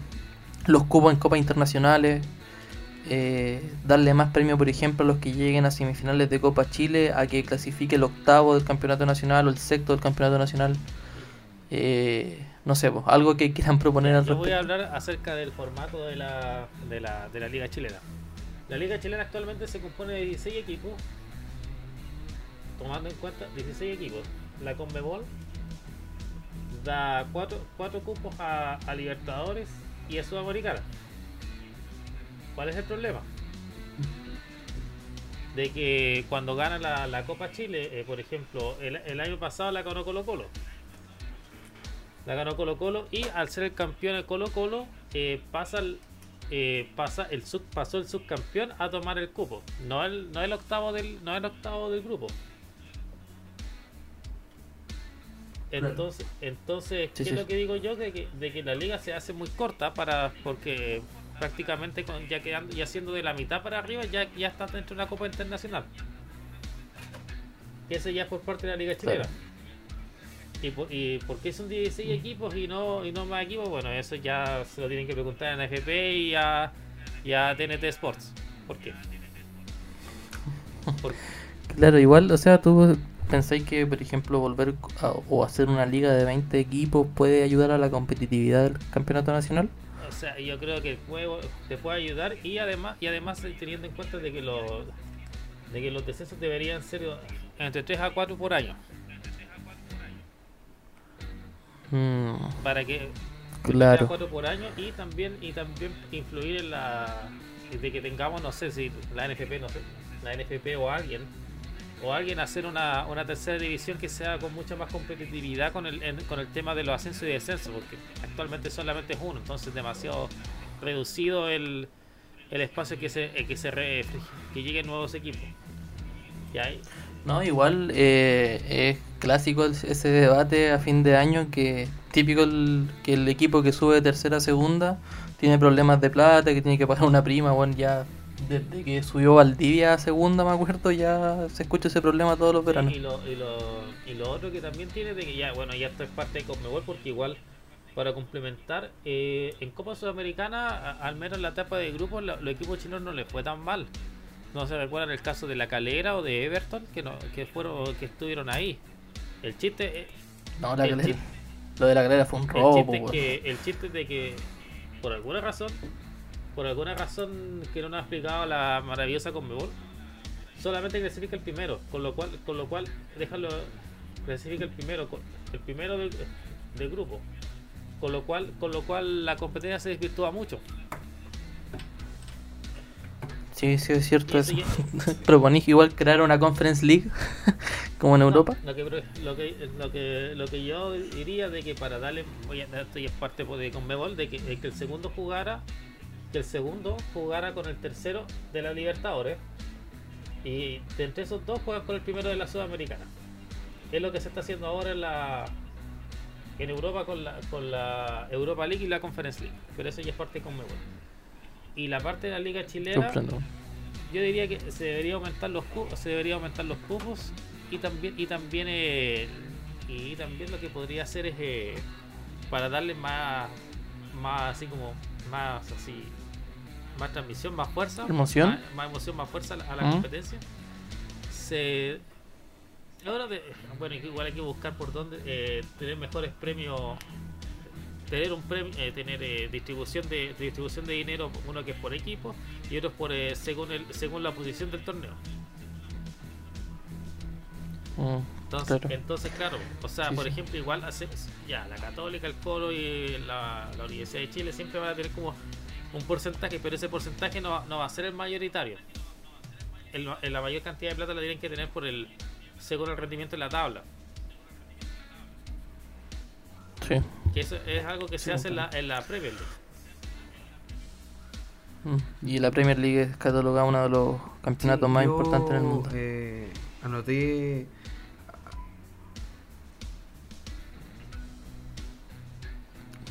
los cupos en copas internacionales, eh, darle más premio, por ejemplo, a los que lleguen a semifinales de Copa Chile, a que clasifique el octavo del campeonato nacional o el sexto del campeonato nacional. Eh, no sé, pues, algo que quieran proponer al Yo voy a respecto. hablar acerca del formato de la, de la, de la Liga Chilena. La Liga Chilena actualmente se compone de 16 equipos, tomando en cuenta 16 equipos. La Conmebol da 4, cupos a, a Libertadores y a Sudamericana. ¿Cuál es el problema? De que cuando gana la, la Copa Chile, eh, por ejemplo, el, el año pasado la ganó Colo Colo. La ganó Colo Colo y al ser el campeón de Colo Colo eh, pasa el eh, pasa el sub, pasó el subcampeón a tomar el cupo, no el no el octavo del no el octavo del grupo. Entonces, entonces Sí, ¿qué sí. es lo que digo yo? De que, de que la liga se hace muy corta para porque prácticamente con, ya quedando ya siendo de la mitad para arriba ya, ya está dentro de una copa internacional. Que eso ya es por parte de la liga chilena. Claro. ¿Y por, ¿Y por qué son 16 equipos y no, y no más equipos? Bueno, eso ya se lo tienen que preguntar a NFP y a, y a TNT Sports. ¿Por qué? Por- Claro, igual, o sea, tú pensáis que, por ejemplo, volver a- o hacer una liga de 20 equipos puede ayudar a la competitividad del campeonato nacional. o sea, yo creo que el juego te puede ayudar y además y además eh, teniendo en cuenta de que los de que los descensos deberían ser entre 3 a 4 por año Mm, para que claro. 4 por año y también y también influir en la de que tengamos no sé si la NFP no sé la NFP o alguien o alguien hacer una, una tercera división que sea con mucha más competitividad con el en- con el tema de los ascensos y descensos porque actualmente solamente es uno entonces demasiado reducido el, el espacio que se eh, que se re- que lleguen nuevos equipos. No, igual eh, es clásico ese debate a fin de año que típico el- que el equipo que sube de tercera a segunda tiene problemas de plata, que tiene que pagar una prima, bueno, ya desde que subió Valdivia a segunda, me acuerdo, ya se escucha ese problema todos los veranos. Y lo, y, lo, y lo otro que también tiene de que ya, bueno, ya esto es parte de Conmebol porque igual para complementar, eh, en Copa Sudamericana, a- al menos en la etapa de grupos, lo- los equipos chilenos no les fue tan mal. No se recuerdan el caso de la Calera o de Everton que no, que fueron, que estuvieron ahí. El chiste, eh, No, la el calera- chiste- lo de la galera fue un el robo, chiste, es weón. que, el chiste es de que por alguna razón, por alguna razón que no nos ha explicado la maravillosa Conmebol, solamente clasifica el primero, con lo cual, con lo cual, déjalo, clasifica el primero, el primero del- de grupo. Con lo cual, con lo cual la competencia se desvirtúa mucho. Sí, sí, es cierto eso. Proponís igual crear una Conference League como en No, Europa. lo, que, lo, que, lo, que, lo que yo diría de que para darle, voy a, esto ya es parte de Conmebol, de que, de que el segundo jugara, que el segundo jugara con el tercero de la Libertadores y de entre esos dos juegan con el primero de la Sudamericana. Es lo que se está haciendo ahora en la en Europa con la, con la Europa League y la Conference League, pero eso ya es parte de Conmebol. Y la parte de la Liga Chilena Comprendo. yo diría que se debería aumentar los cupos, se debería aumentar los cupos y también y también eh, y también lo que podría hacer es eh, para darle más más así como más así más transmisión, más fuerza, Emoción. más, más emoción, más fuerza a la, ¿Mm? competencia. Se ahora de- bueno, igual hay que buscar por dónde eh, tener mejores premios tener un premio, eh, tener eh, distribución de distribución de dinero, uno que es por equipo y otro por eh, según el, según la posición del torneo. Mm, Entonces, claro. entonces claro, o sea, Sí, por sí. ejemplo, igual hace, ya la Católica, el Colo y la, la Universidad de Chile siempre van a tener como un porcentaje, pero ese porcentaje no, va- no va a ser el mayoritario. El, el- la mayor cantidad de plata la tienen que tener por el según el rendimiento en la tabla. Sí. Que eso es algo que se hace en la, en la Premier League. Mm. Y la Premier League es catalogada uno de los campeonatos Sí, más yo, importantes en el mundo. eh, anoté.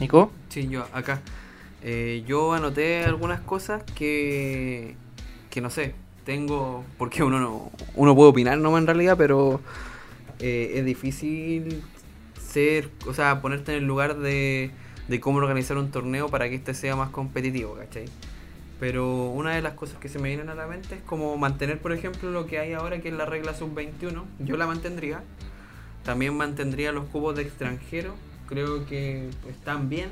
Nico, Sí, yo acá. Eh, yo anoté algunas cosas que. que no sé. Tengo. Porque uno no. Uno puede opinar nomás en realidad, pero. eh, es difícil ser. O sea, ponerte en el lugar de. de cómo organizar un torneo para que este sea más competitivo, ¿cachai? Pero una de las cosas que se me vienen a la mente es como mantener, por ejemplo, lo que hay ahora, que es la regla sub-21. Yo la mantendría. También mantendría los cubos de extranjero. Creo que están bien.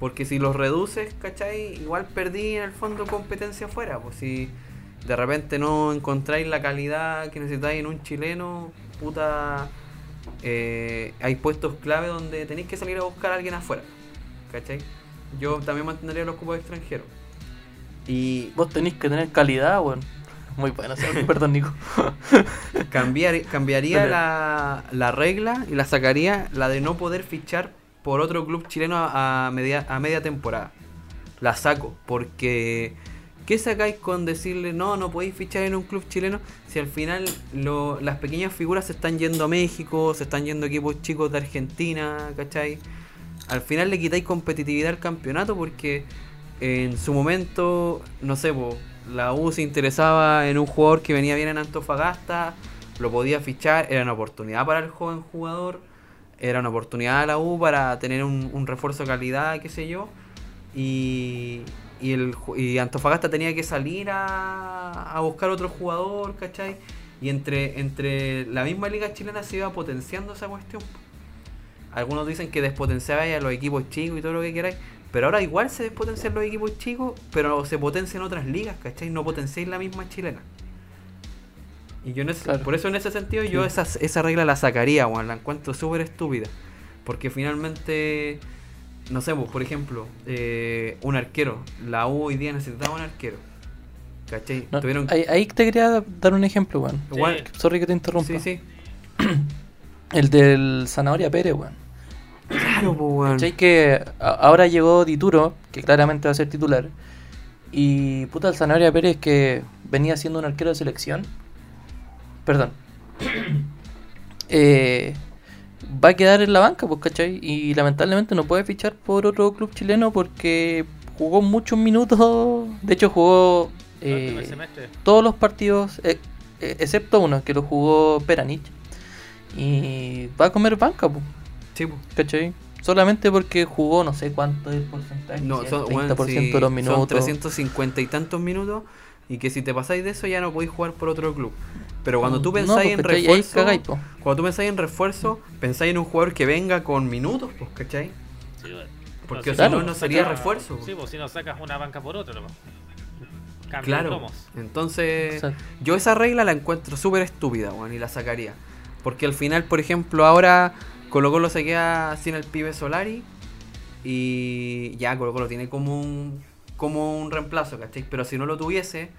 Porque si los reduces, ¿cachai? Igual perdí en el fondo competencia afuera. Pues si de repente no encontráis la calidad que necesitáis en un chileno, puta. eh, hay puestos clave donde tenéis que salir a buscar a alguien afuera. ¿Cachai? Yo también mantendría los cupos extranjeros. Y vos tenés que tener calidad, weón. Muy bueno, sí, perdón, Nico. cambiar, cambiaría la, la regla y la sacaría la de no poder fichar por otro club chileno a, media, a media temporada. La saco, porque ¿qué sacáis con decirle no, no podéis fichar en un club chileno si al final lo- las pequeñas figuras se están yendo a México, se están yendo equipos chicos de Argentina, ¿cachai? Al final le quitáis competitividad al campeonato porque en su momento, no sé, la U se interesaba en un jugador que venía bien en Antofagasta, lo podía fichar, era una oportunidad para el joven jugador, era una oportunidad a la U para tener un, un refuerzo de calidad, qué sé yo, y, y, el, y Antofagasta tenía que salir a, a buscar otro jugador, ¿cachai? Y entre, entre la misma liga chilena se iba potenciando esa cuestión. Algunos dicen que despotenciaba a los equipos chicos y todo lo que queráis. Pero ahora igual se despotencian los equipos chicos, pero se potencian otras ligas, ¿cachai? No potenciáis la misma chilena. Y yo en ese- Claro. por eso en ese sentido yo Sí. esa, esa regla la sacaría, weón. La encuentro súper estúpida. Porque finalmente, no sé, pues, por ejemplo, eh, un arquero. La U hoy día necesitaba un arquero. ¿Cachai? No, Tuvieron ahí, ahí te quería dar un ejemplo, weón. Igual- Sorry que te interrumpa. Sí, sí. El del Zanahoria Pérez, weón. Claro, pues, weón. ¿Cachai? Que ahora llegó Dituro, que claramente va a ser titular. Y puta, el Zanahoria Pérez que venía siendo un arquero de selección. Perdón. Eh, va a quedar en la banca, pues, ¿cachai? Y lamentablemente no puede fichar por otro club chileno porque jugó muchos minutos. De hecho, jugó eh, todos los partidos, eh, excepto uno que lo jugó Peranich. Y va a comer banca, pues. Sí, pues. ¿Cachai? Solamente porque jugó no sé cuánto es el porcentaje. No, son, 30% weón, sí, de los son minutos. 350 y tantos minutos y que si te pasáis de eso ya no podéis jugar por otro club. Pero cuando tú No, pensáis pues, en refuerzo, cuando tú pensáis en refuerzo, pensáis en un jugador que venga con minutos, pues, ¿cachai? Sí, bueno. Porque si si no, no, no sería saca- refuerzo. Sí, pues si no sacas una banca por otra, nomás. Claro. Entonces, Exacto. yo esa regla la encuentro súper estúpida, weón, y la sacaría. Porque al final, por ejemplo, ahora Colo Colo se queda sin el pibe Solari y ya Colo Colo tiene como un, como un reemplazo, ¿cachai? Pero si no lo tuviese,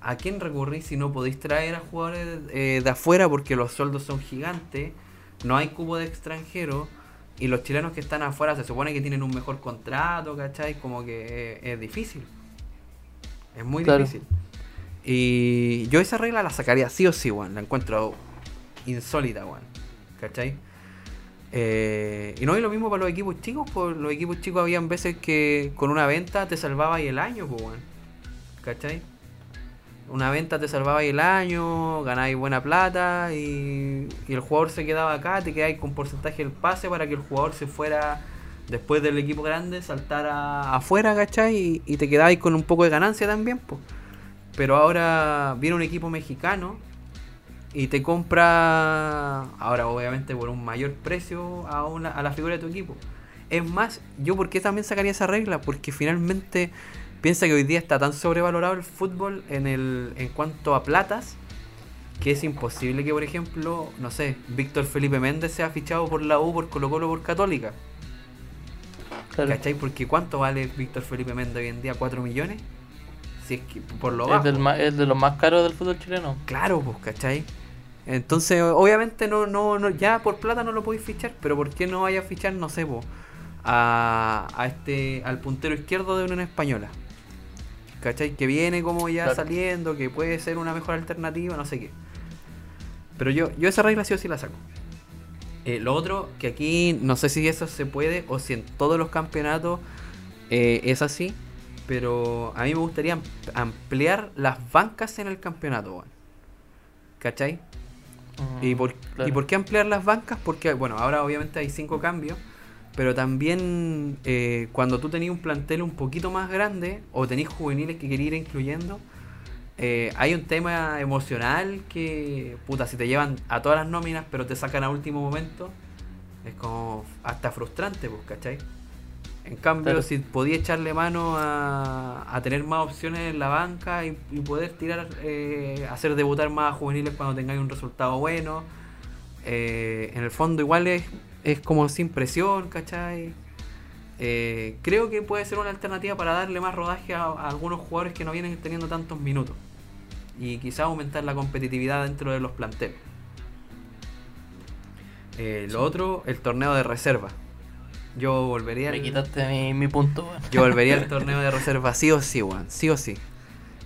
¿a quién recurrís si no podéis traer a jugadores eh, de afuera porque los sueldos son gigantes, no hay cubo de extranjero y los chilenos que están afuera se supone que tienen un mejor contrato, ¿cachai? Como que es, es difícil. Es muy Claro. difícil. Y yo esa regla la sacaría sí o sí, weón. La encuentro insólita, weón. ¿Cachai? Eh, y no es lo mismo para los equipos chicos, pues los equipos chicos habían veces que con una venta te salvaba y el año, pues, weón. ¿Cachai? Una venta te salvaba el año, ganáis buena plata y, y el jugador se quedaba acá, te quedáis con porcentaje del pase para que el jugador se fuera después del equipo grande, saltara afuera, ¿cachai? Y, te quedabais con un poco de ganancia también, pues. Pero ahora viene un equipo mexicano y te compra, ahora obviamente por un mayor precio a, una, a la figura de tu equipo. Es más, yo por qué también sacaría esa regla, porque finalmente piensa que hoy día está tan sobrevalorado el fútbol en, el, en cuanto a platas, que es imposible que, por ejemplo, no sé, Víctor Felipe Méndez sea fichado por la U, por Colo Colo, por Católica. Claro. ¿Cachai? Porque ¿cuánto vale Víctor Felipe Méndez hoy en día? ¿4 millones? Si es que por lo Es, bajo. del ma- es de los más caros del fútbol chileno. Claro, pues, ¿cachai? Entonces, obviamente no, no, no, ya por plata no lo podéis fichar, pero ¿por qué no vaya a fichar, no sé, po, a, a este, al puntero izquierdo de Unión Española? ¿Cachai? Que viene como ya Claro. saliendo, que puede ser una mejor alternativa, no sé qué. Pero yo, yo esa regla sí o sí la saco. Eh, lo otro, que aquí no sé si eso se puede o si en todos los campeonatos eh, es así, pero a mí me gustaría am- ampliar las bancas en el campeonato, weón. ¿Cachai? ¿Y por, claro. ¿Y por qué ampliar las bancas? Porque, bueno, ahora obviamente hay cinco cambios, pero también eh, cuando tú tenías un plantel un poquito más grande o tenías juveniles que querías ir incluyendo, eh, hay un tema emocional que, puta, si te llevan a todas las nóminas pero te sacan a último momento, es como hasta frustrante, pues, ¿cachai? En cambio, Claro. si podía echarle mano a, a tener más opciones en la banca y, y poder tirar, eh, hacer debutar más a juveniles cuando tengáis un resultado bueno, eh, en el fondo igual es, es como sin presión, ¿cachai? Eh, creo que puede ser una alternativa para darle más rodaje a, a algunos jugadores que no vienen teniendo tantos minutos y quizás aumentar la competitividad dentro de los planteles. Eh, lo otro, el torneo de reserva. Yo volvería Me al- quitaste mi, mi punto, yo volvería al torneo de reserva sí o sí, weón. Sí o sí.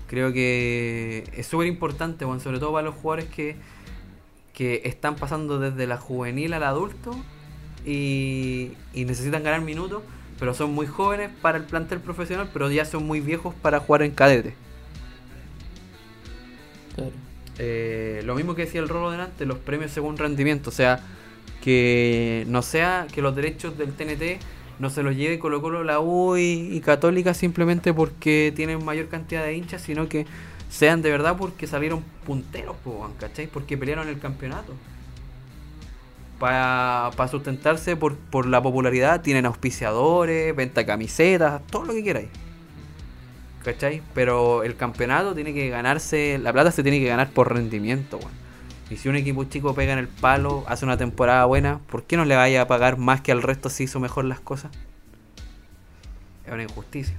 Creo que es súper importante, weón. Sobre todo para los jugadores que, que están pasando desde la juvenil al adulto y, y necesitan ganar minutos, pero son muy jóvenes para el plantel profesional, pero ya son muy viejos para jugar en cadete. Claro. Eh, lo mismo que decía el Rolo delante, los premios según rendimiento. O sea, que no sea que los derechos del TNT no se los lleve Colo Colo, la U y, y Católica simplemente porque tienen mayor cantidad de hinchas, sino que sean de verdad porque salieron punteros, ¿cachai? Porque pelearon el campeonato. Para sustentarse por, por la popularidad, tienen auspiciadores, venta camisetas, todo lo que queráis. ¿Cachai? Pero el campeonato tiene que ganarse, la plata se tiene que ganar por rendimiento, weón. Y si un equipo chico pega en el palo, hace una temporada buena, ¿por qué no le vaya a pagar más que al resto si hizo mejor las cosas? Es una injusticia.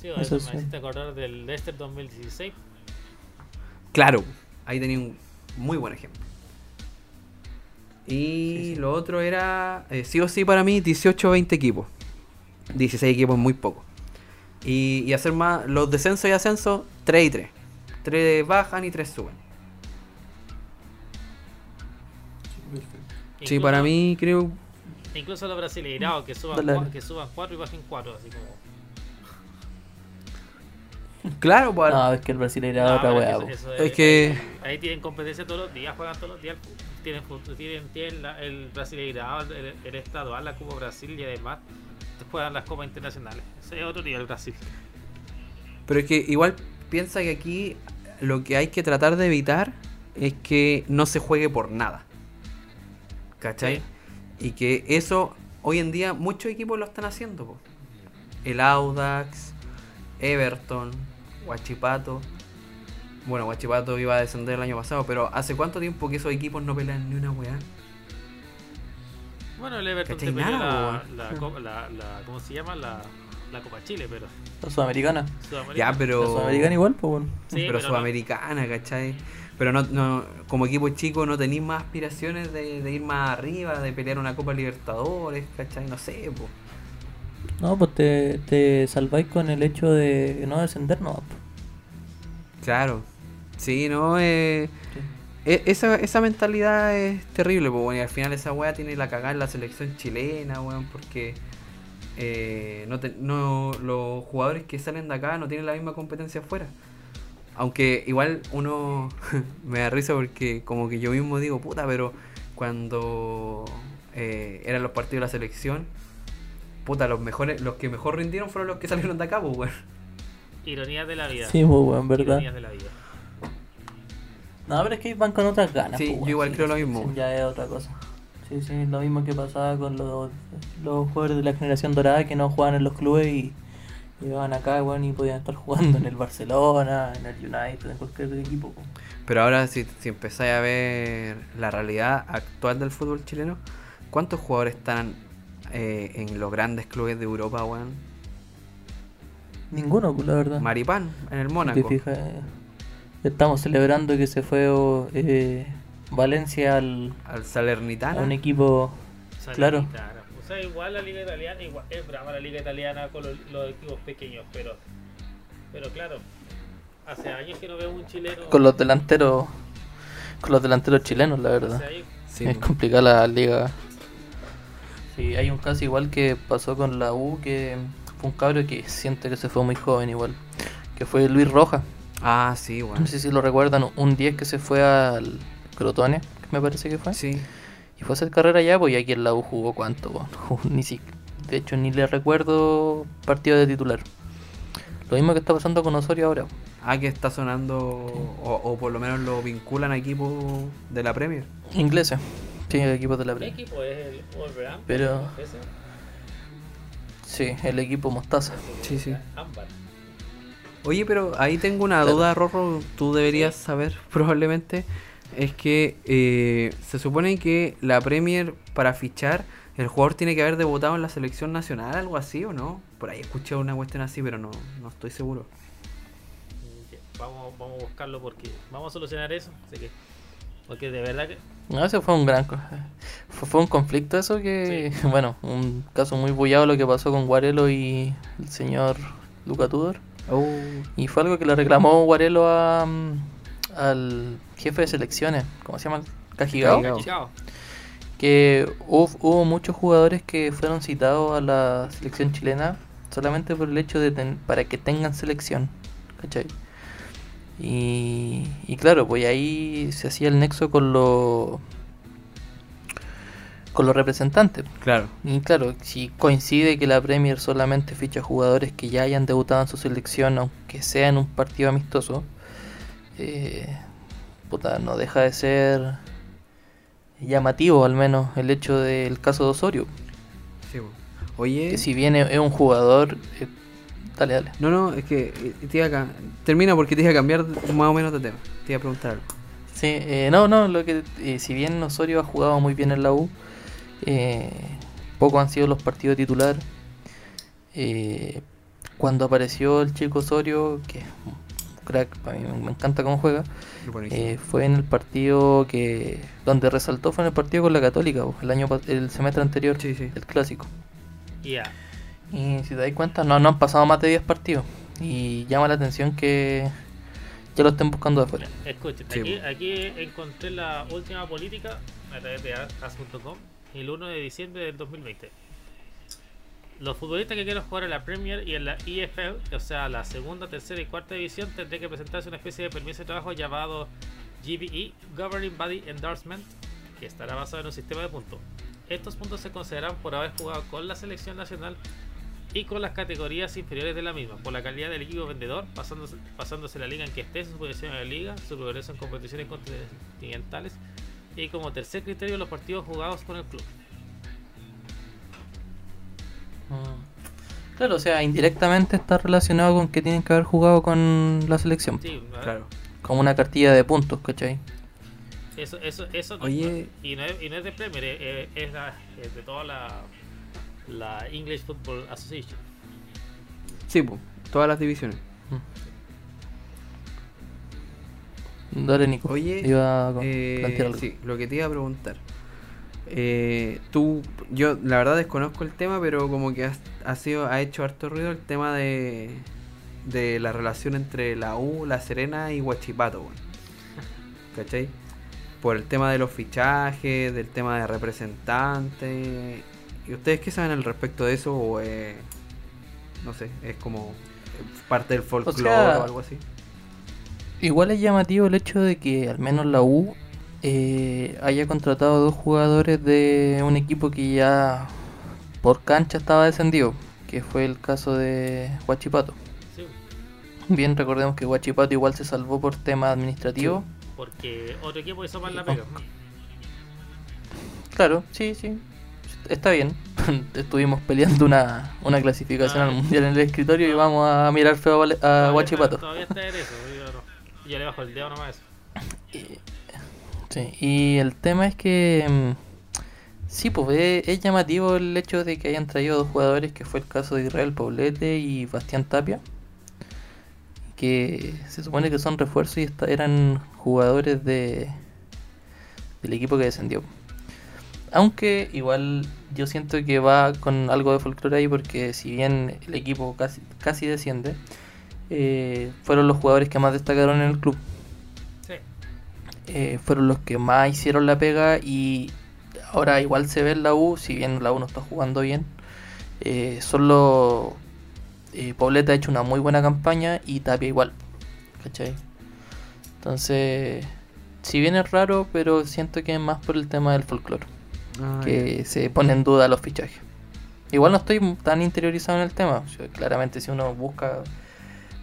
Sí, Eso eso sí. me hiciste acordar del Leicester 2016. Claro, ahí tenía un muy buen ejemplo. Y Sí, sí. lo otro era, eh, sí o sí para mí, 18 o 20 equipos. 16 equipos es muy poco. Y, y hacer más, los descensos y ascensos, 3 y 3. 3 bajan y 3 suben. Sí, Incluso- para mí creo... Incluso los brasileirados que suban, Dale. cua- que suban 4 y bajen 4, así como. Claro, pues, No, es que el brasileño era No, otra weá, Es que- Ahí, ahí tienen competencia todos los días, juegan todos los días. Tienen, tienen, tienen la- el brasileirado, el, el estadual, la Copa Brasil y además juegan las copas internacionales. Ese es otro nivel Brasil. Pero es que igual piensa que aquí lo que hay que tratar de evitar es que no se juegue por nada. ¿Cachai? Sí. Y que eso hoy en día muchos equipos lo están haciendo. po. El Audax, Everton, Huachipato. Bueno, Huachipato iba a descender el año pasado, pero ¿hace cuánto tiempo que esos equipos no pelean ni una weá? Bueno, el Everton te Nada, la, la, copa- la, la- ¿cómo se llama? La, la Copa Chile, pero La Sudamericana. Sudamericana. Ya, pero. La Sudamericana igual, pues bueno. Sí, pero, pero no. sudamericana, ¿cachai? Pero no, no, como equipo chico no tenéis más aspiraciones de, de ir más arriba, de pelear una Copa Libertadores, ¿cachai? No sé, pues. No, pues te, te salváis con el hecho de no descender, no. pues. Claro. Sí, no, eh, e- esa, esa mentalidad es terrible, pues, bueno, y al final esa weá tiene la cagada en la selección chilena, weón, porque eh, no, te- no los jugadores que salen de acá no tienen la misma competencia afuera. Aunque igual uno me da risa porque como que yo mismo digo, puta, pero cuando eh, eran los partidos de la selección, puta, los mejores, los que mejor rindieron fueron los que salieron de acá, pues, weón. Ironías de la vida. Sí, pues bueno, verdad. Ironías de la vida. No, pero es que van con otras ganas. Sí, pues, yo igual creo lo mismo. sí, Ya es otra cosa. Sí, sí, lo mismo que pasaba con los, los jugadores de la generación dorada que no jugaban en los clubes y llegaban acá, bueno, y podían estar jugando en el Barcelona, en el United, en cualquier equipo. pues. Pero ahora si, si empezáis a ver la realidad actual del fútbol chileno, ¿cuántos jugadores están eh, en los grandes clubes de Europa, weón? Ninguno, pues la verdad. Maripán, en el Te Mónaco. fijas, estamos celebrando que se fue oh, eh, Valencia al, Al a Salernitana. un equipo. Claro. Salernitana. O sea, igual la liga italiana, igual, es brava la liga italiana con los, los equipos pequeños, pero pero claro, hace años que no veo un chileno. Con los delanteros. Con los delanteros chilenos, la verdad. años- Sí, es complicada la liga. Sí, hay un caso igual que pasó con la U, que fue un cabro que siente que se fue muy joven igual. Que fue Luis Roja. Ah, sí, No weón. sé si lo recuerdan, un 10 que se fue al Crotone, que me parece que fue. Sí. Y fue a hacer carrera allá, pues y aquí en la U jugó cuánto? Jugó ni si, De hecho, ni le recuerdo partido de titular. Lo mismo que está pasando con Osorio ahora. Ah, que está sonando, o, o por lo menos lo vinculan a equipos de la Premier. Ingleses. Sí, equipos de la ¿Qué Premier. equipo es el Wolverhampton? Pero- ¿Ese? Sí, el equipo Mostaza. Sí, sí. Ámbar. Oye, pero ahí tengo una duda, Rorro, tú deberías saber probablemente. Es que eh, se supone que la Premier para fichar, el jugador tiene que haber debutado en la selección nacional, algo así, ¿o no? Por ahí escuché una cuestión así, pero no, no estoy seguro. Vamos, vamos a buscarlo porque vamos a solucionar eso. Así que, porque de verdad que No, ese fue un gran... fue un conflicto eso que... Bueno, un caso muy bullado lo que pasó con Guarelo y el señor Luca Tudor. Oh, Y fue algo que le reclamó Guarelo a, mm, al jefe de selecciones, ¿cómo se llama? Cajigao. Que hubo, hubo muchos jugadores que fueron citados a la selección chilena solamente por el hecho de ten- para que tengan selección, ¿cachai? Y, y claro, pues ahí se hacía el nexo con los con los representantes. claro. Y claro, si coincide que la Premier solamente ficha jugadores que ya hayan debutado en su selección, aunque sea en un partido amistoso, eh, puta, no deja de ser llamativo al menos el hecho del caso de Osorio. Sí. Oye, Que si bien es un jugador... eh, dale, dale. no, no, es que eh, te iba a termina porque te iba a cambiar más o menos de tema. Te iba a preguntar algo. Sí, eh, no, no, lo que eh, si bien Osorio ha jugado muy bien en la U, eh, pocos han sido los partidos de titular. Eh, cuando apareció el chico Osorio, que es un crack, a mí me encanta cómo juega, eh, fue en el partido que donde resaltó fue en el partido con la Católica, el año el semestre anterior, Sí, sí. el clásico. Ya. Y si te das cuenta, no, no han pasado más de 10 partidos. Y llama la atención que ya lo estén buscando de afuera. Escuchen, Sí, aquí, aquí encontré la última política a través de as.com el 1 de diciembre del 2020. Los futbolistas que quieran jugar en la Premier y en la EFL, o sea, la segunda, tercera y cuarta división, tendrán que presentarse una especie de permiso de trabajo llamado GBE, Governing Body Endorsement, que estará basado en un sistema de puntos. Estos puntos se consideran por haber jugado con la selección nacional y con las categorías inferiores de la misma, por la calidad del equipo vendedor, pasándose, pasándose la liga en que esté, su posición en la liga, su progreso en competiciones continentales y como tercer criterio los partidos jugados con el club. Mm. Claro, o sea, indirectamente está relacionado con que tienen que haber jugado con la selección. Sí. Claro. Como una cartilla de puntos, ¿cachai? Eso, eso, eso. no- Oye. Y no es, y no es de Premier, es, es- es la- es de toda la, la English Football Association. Sí, pues, todas las divisiones. Dale, Nico. Oye, Iba a Eh, plantear algo. sí, lo que te iba a preguntar. Eh, tú, yo la verdad desconozco el tema, pero como que has, ha sido, ha hecho harto ruido el tema de, de la relación entre la U, La Serena y Huachipato, weón. ¿Cachai? Por el tema de los fichajes, del tema de representantes. ¿Y ustedes qué saben al respecto de eso? O eh, no sé, es como parte del folclore sea, o algo así. Igual es llamativo el hecho de que al menos la U eh, haya contratado dos jugadores de un equipo que ya por cancha estaba descendido, que fue el caso de Huachipato. Sí, Bien, recordemos que Huachipato igual se salvó por tema administrativo. porque otro equipo hizo mal la pega. Claro, sí, sí. Está bien. Estuvimos peleando una, una clasificación Ah. al mundial en el escritorio y vamos a mirar feo a, a Todavía Huachipato. Todavía está en eso. Yo, le bajo el dedo nomás. eso. Sí, y el tema es que mm, sí, pues es, es llamativo el hecho de que hayan traído dos jugadores, que fue el caso de Israel Poblete y Bastián Tapia, que se supone que son refuerzos y esta- eran jugadores de del equipo que descendió. Aunque igual yo siento que va con algo de folclore ahí porque si bien el equipo casi, casi desciende, eh, fueron los jugadores que más destacaron en el club Sí. eh, fueron los que más hicieron la pega y ahora igual se ve en la U, si bien la U no está jugando bien, eh, solo eh, Pobleta ha hecho una muy buena campaña y Tapia igual, ¿cachai? Entonces, si bien es raro, pero siento que es más por el tema del folclore, Ah, que se pone en duda los fichajes. Igual no estoy tan interiorizado en el tema, claramente si uno busca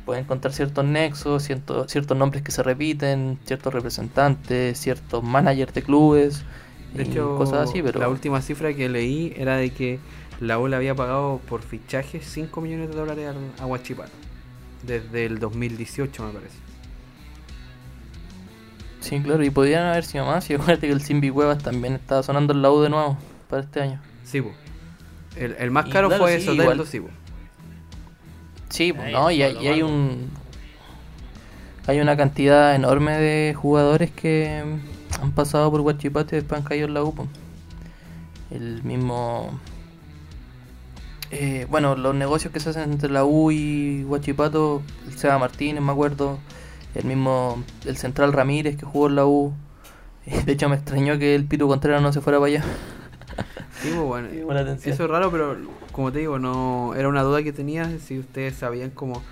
puede encontrar ciertos nexos, ciertos, ciertos nombres que se repiten, ciertos representantes, ciertos managers de clubes, De y hecho, cosas así, pero la última cifra que leí era de que la U le había pagado por fichajes 5 millones de dólares a Huachipato. Desde el 2018, me parece. sí, claro, y podrían haber sido más, y acuérdate que el Simbi Cuevas también estaba sonando en la U de nuevo para este año. Sí. El, el más caro claro, fue sí, Soteldo, sí. Sí, pues, Ahí no, y, hay- y un hay una cantidad enorme de jugadores que han pasado por Huachipato y después han caído en la U. pues. El mismo eh, bueno, los negocios que se hacen entre la U y Huachipato, el Seba Martínez, me acuerdo, el mismo, el Central Ramírez que jugó en la U. De hecho, me extrañó que el Pito Contreras no se fuera para allá. Sí, po, bueno. Eso es raro, pero como te digo, no era una duda que tenía si ustedes sabían como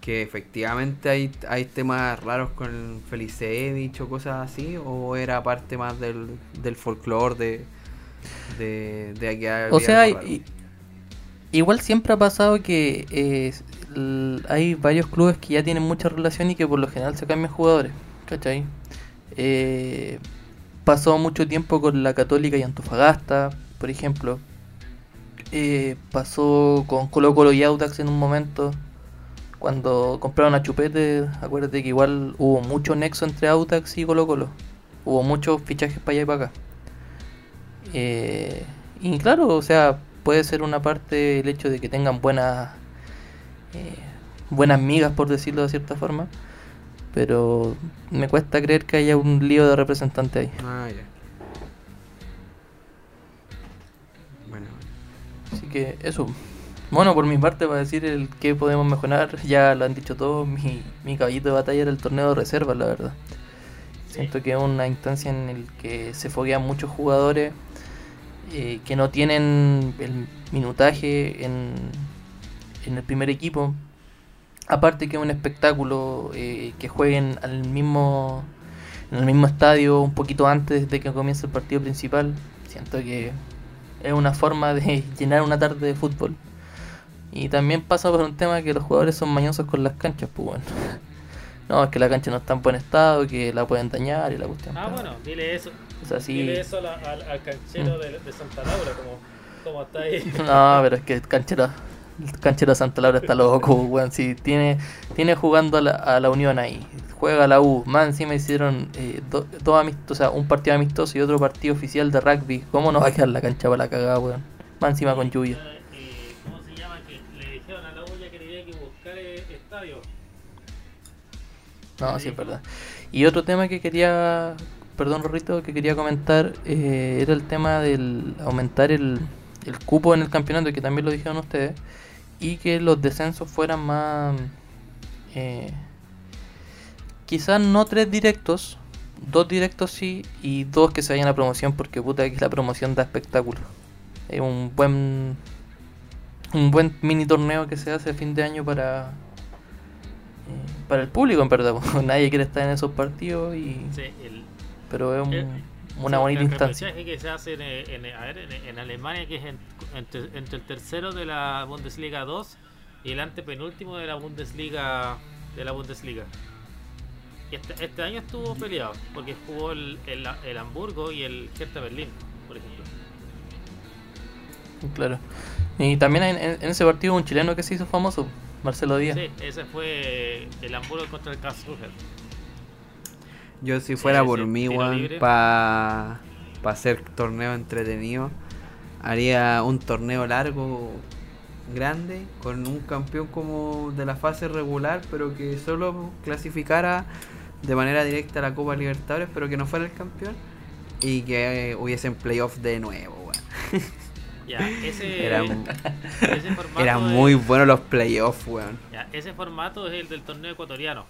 que efectivamente hay, hay temas raros con Felicevich o cosas así, o era parte más del, del folclore de, de, había O sea, igual siempre ha pasado que eh, hay varios clubes que ya tienen mucha relación y que por lo general se cambian jugadores, ¿cachai? Eh, pasó mucho tiempo con la Católica y Antofagasta, por ejemplo. Eh, pasó con Colo Colo y Audax en un momento. Cuando compraron a Chupete, acuérdate que igual hubo mucho nexo entre Audax y Colo Colo. Hubo muchos fichajes para allá y para acá. Eh, y claro, o sea, puede ser una parte el hecho de que tengan buenas eh, buenas migas, por decirlo de cierta forma. Pero me cuesta creer que haya un lío de representante ahí. Ah. Así que eso. Bueno, por mi parte, para decir el que podemos mejorar, ya lo han dicho todos. Mi, mi caballito de batalla era el torneo de reservas, la verdad. Siento que es una instancia en el que se foguean muchos jugadores eh, que no tienen el minutaje en, en el primer equipo. Aparte que es un espectáculo eh, que jueguen al mismo en el mismo estadio un poquito antes de que comience el partido principal. Siento que es una forma de llenar una tarde de fútbol. Y también pasa por un tema que los jugadores son mañosos con las canchas, pues bueno. No, es que la cancha no está en buen estado, que la pueden dañar y la cuestión. Ah, bueno, dile eso. O sea, sí. Dile eso la- al, al canchero de, de Santa Laura, como, como está ahí. No, pero es que el canchero El canchero Santa Laura está loco, weón. Si tiene, tiene jugando a la, a la Unión ahí. Juega la U. Más encima hicieron eh, do- dos amistosos, o sea, un partido amistoso y otro partido oficial de rugby. ¿Cómo no va a quedar la cancha para la cagada, weón? Más encima con lluvia. Eh, ¿Cómo se llama? Que le dijeron a la Ulla que tenía que buscar eh, estadio. No, sí, es verdad. Y otro tema que quería, perdón Rorrito, que quería comentar eh, era el tema del aumentar el, el cupo en el campeonato, que también lo dijeron ustedes, y que los descensos fueran más... Eh, quizás no tres directos, dos directos sí, y dos que se vayan a promoción, porque puta que la promoción da espectáculo. Es un buen... Un buen mini torneo que se hace a fin de año para, eh, para el público, en verdad. Nadie quiere estar en esos partidos, y Sí, el, pero es un- el- una sí, bonita el instancia. que se hace en, en, a ver, en, en Alemania, que es en- entre, entre el tercero de la Bundesliga 2 y el antepenúltimo de la Bundesliga de la Bundesliga. Y este, este año estuvo peleado, porque jugó el, el, el Hamburgo y el Hertha Berlín, por ejemplo. Claro. Y también en, en- ese partido un chileno que se hizo famoso, Marcelo Díaz. Sí, ese fue el Hamburgo contra el Karlsruhe. Yo si fuera Sí, por sí, mí, para hacer torneo entretenido, haría un torneo largo, grande, con un campeón como de la fase regular, pero que solo clasificara de manera directa a la Copa Libertadores, pero que no fuera el campeón, y que eh, hubiesen playoff de nuevo, weón. Ya, ese, ese formato eran muy buenos los playoffs, weón. ya, ese formato es el del torneo ecuatoriano.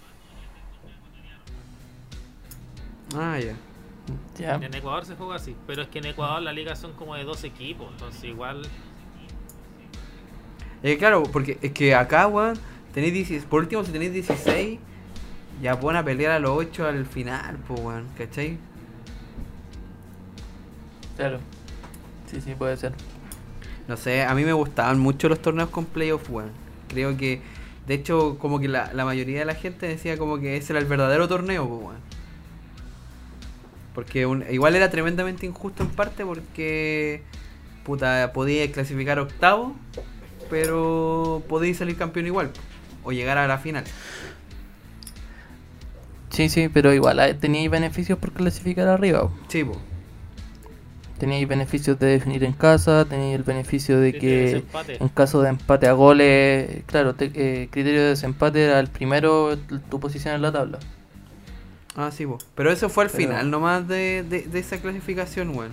Ah, ya. En Ecuador se juega así, pero es que en Ecuador la liga son como de dos equipos, entonces igual Eh, claro, porque es que acá, weón, tenéis 16, por último, si tenéis 16, ya pueden a pelear a los 8 al final, pues, weón, ¿cachai? Claro. Sí, sí, puede ser. No sé, a mí me gustaban mucho los torneos con playoff, weón. Creo que, de hecho, como que la, la mayoría de la gente decía como que ese era el verdadero torneo, pues, weón. Porque un- igual era tremendamente injusto en parte porque, puta, podía clasificar octavo, pero podíais salir campeón igual, o llegar a la final. Sí, sí, pero igual ah, teníais beneficios por clasificar arriba. Sí, po. Teníais beneficios de definir en casa, teníais el beneficio de que en caso de empate a goles, claro, te- eh, criterio de desempate era el primero tu posición en la tabla. Ah, sí, po. Pero eso fue al Pero- final nomás de, de, de esa clasificación, weón.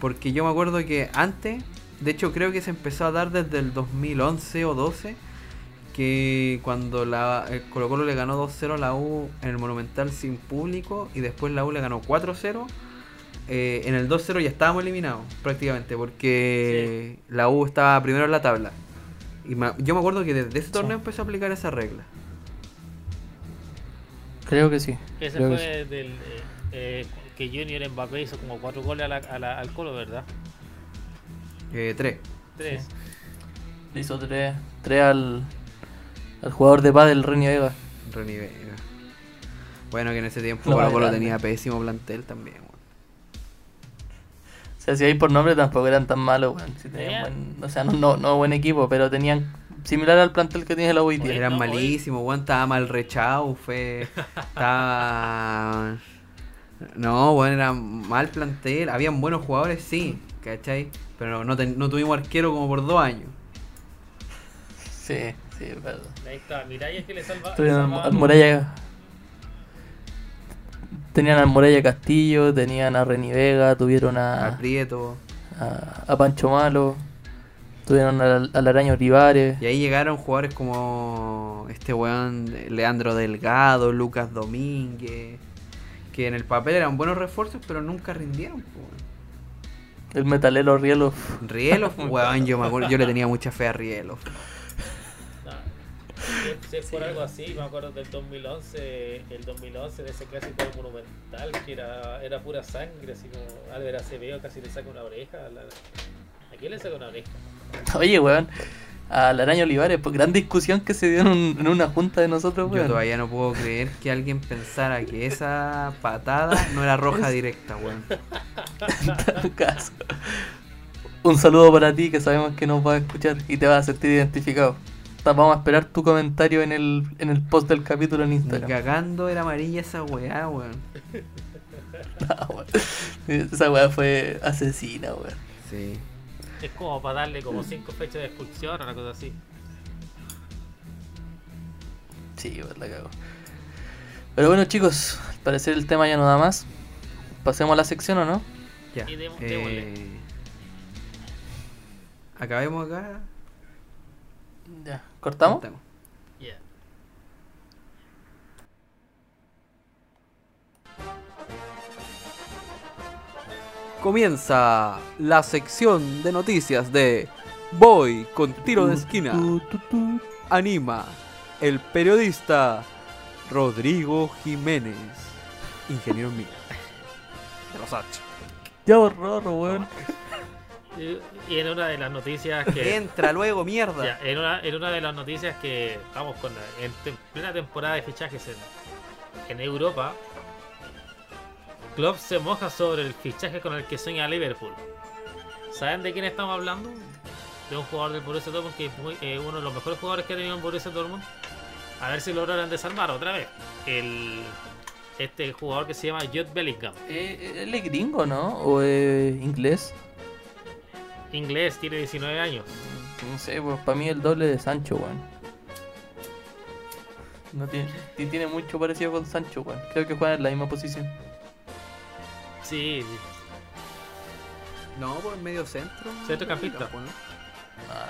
Porque yo me acuerdo que antes, de hecho creo que se empezó a dar desde el 2011 o 12, que cuando la el Colo Colo le ganó 2-0 a la U en el Monumental sin público y después la U le ganó 4-0, eh, en el 2-0 ya estábamos eliminados prácticamente porque la U estaba primero en la tabla. Y me- yo me acuerdo que desde ese torneo empezó a aplicar esa regla. Creo que sí. Ese creo que fue del eh, eh, que Junior Mbappé hizo como cuatro goles a la- a la- al Colo, ¿verdad? Eh, tres. Tres. sí. Le hizo tres, tres al, al jugador de pádel Renio Vega. Ronnie Vega. Bueno, que en ese tiempo Lo Colo Colo tenía pésimo plantel también. weón. O sea, si hay por nombre tampoco eran tan malos, weón. Si tenían buen- o sea, no, no, no buen equipo, pero tenían similar al plantel que tiene la hoy día. Eran no, malísimos, weón, estaba mal rechado, fue. Estaba. No, bueno, era mal plantel. Habían buenos jugadores, sí, ¿cachai? Pero no, ten- no tuvimos arquero como por dos años. Sí, sí, es verdad. Ahí está, Miralles que le salva. Tuvieron al. Muralla. Tenían al Muralla Castillo, tenían a Reni Vega, tuvieron a, a, a Pancho Malo, tuvieron al, al Araño Olivares. Y ahí llegaron jugadores como este weón Leandro Delgado, Lucas Domínguez. Que en el papel eran buenos refuerzos, pero nunca rindieron. po. El metalero Rielo. Rielos, weón, yo me acuerdo, yo le tenía mucha fe a Rielos. No. Si- es por algo así, me acuerdo del 2011, el 2011 de ese clásico monumental que era, era pura sangre, así como Álvaro Acevedo casi le saca una oreja. la- ¿A quién le saca una oreja? Oye, weón. Al Araño Olivares, pues gran discusión que se dio en, un- en una junta de nosotros, Yo weón. todavía no puedo creer que alguien pensara que esa patada no era roja directa, weón. En todo caso. Un saludo para ti que sabemos que nos vas a escuchar y te vas a sentir identificado. Vamos a esperar tu comentario en el, en el post del capítulo en Ni Instagram. cagando era amarilla esa weá, weón. Ah, weón. Esa weá fue asesina, weón. Sí. Es como para darle como 5 fechas de expulsión o una cosa así. Sí, weón, la cago. Pero bueno, chicos, al parecer el tema ya no da más. Pasemos a la sección o no? Ya. Y eh, acabemos acá. Ya. ¿Cortamos? Cortamos. Comienza la sección de noticias de Voy con tiro de esquina. Anima el periodista Rodrigo Jiménez, ingeniero mío. De los H. Ya horror, weón. Y, en una de las noticias que. Entra luego, mierda. Ya, en, una, en una de las noticias que estamos con la, en tem- plena temporada de fichajes en, en Europa, Klopp se moja sobre el fichaje con el que sueña Liverpool. ¿Saben de quién estamos hablando? De un jugador del Borussia Dortmund que es muy- eh, uno de los mejores jugadores que ha tenido en Borussia Dortmund. A ver si lograron desarmar otra vez. El, este jugador que se llama Jude Bellingham. Eh, ¿Él es gringo, no? ¿O es inglés? Inglés, tiene 19 años. No sé, pues para mí el doble de Sancho, weón. No tiene, ti- tiene mucho parecido con Sancho, weón. Creo que juegan en la misma posición. Sí, No, por medio centro. Centrocampista. Campo, ¿no? Ah,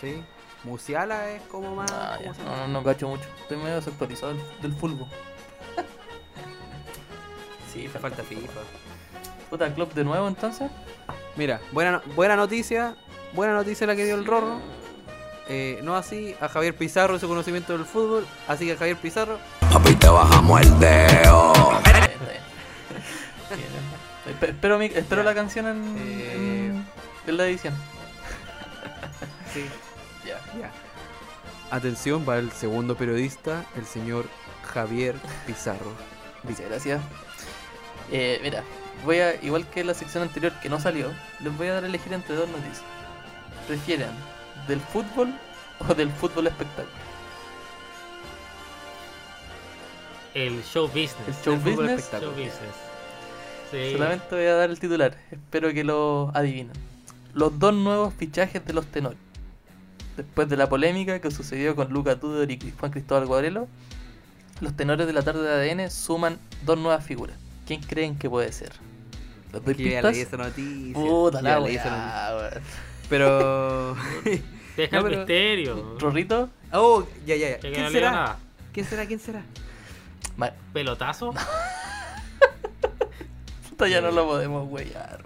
Sí. Musiala es como más. ah, ¿cómo ya, se no, no, no cacho mucho. Estoy medio desactualizado del, del fútbol. sí, Te falta FIFA. Puta, club de nuevo entonces. Mira, buena, buena noticia. Buena noticia la que dio el Rorro. Eh, no así a Javier Pizarro y su conocimiento del fútbol. Así que Javier Pizarro. Papi, te bajamos el dedo. Espero, mi- espero Ya. la canción en, Eh. en, la edición. Sí. Ya. Ya. Atención para el segundo periodista, el señor Javier Pizarro. Muchas gracias. Eh, mira, voy a, igual que la sección anterior que no salió, les voy a dar a elegir entre dos noticias. ¿Prefieren del fútbol o del fútbol espectáculo? el show business. El show El fútbol business. espectáculo. Show business. Sí. Solamente voy a dar el titular. Espero que lo adivinen. Los dos nuevos fichajes de los tenores. Después de la polémica que sucedió con Luca Tudor y Juan Cristóbal Guarelo, los tenores de la tarde de ADN suman dos nuevas figuras. ¿Quién creen que puede ser? ¿Los doy pistas? leí esa noticia. Puta la leí esa weá, noticia. Pero. Deja No, el pero- misterio. ¿Rorrito? Oh, ya, ya, ya. No ¿Quién le diga será? ¿Quién será? ¿Quién será? Pelotazo. puta, ya no lo podemos huellar,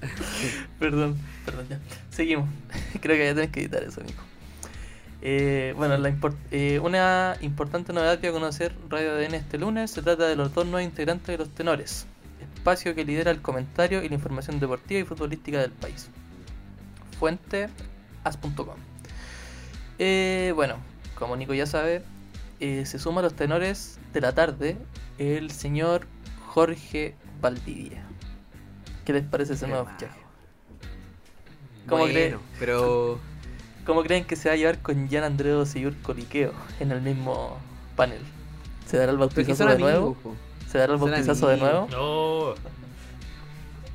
perdón, perdón, ya. Seguimos. Creo que ya tenés que editar eso, Nico. Eh, bueno, la import- eh, una importante novedad que va a conocer Radio ADN este lunes se trata de los dos nuevos integrantes de los tenores, espacio que lidera el comentario y la información deportiva y futbolística del país. Fuente as.com. Eh, bueno, como Nico ya sabe, eh, se suma a los tenores de la tarde el señor Jorge Valdivia. ¿Qué les parece ese nuevo fichaje? ¿Cómo bueno, creen? pero. ¿Cómo creen que se va a llevar con Jan Andreu Seyur Coliqueo en el mismo panel? ¿Se dará el bautizazo de amigos, nuevo? po. ¿Se dará el bautizazo de nuevo? No.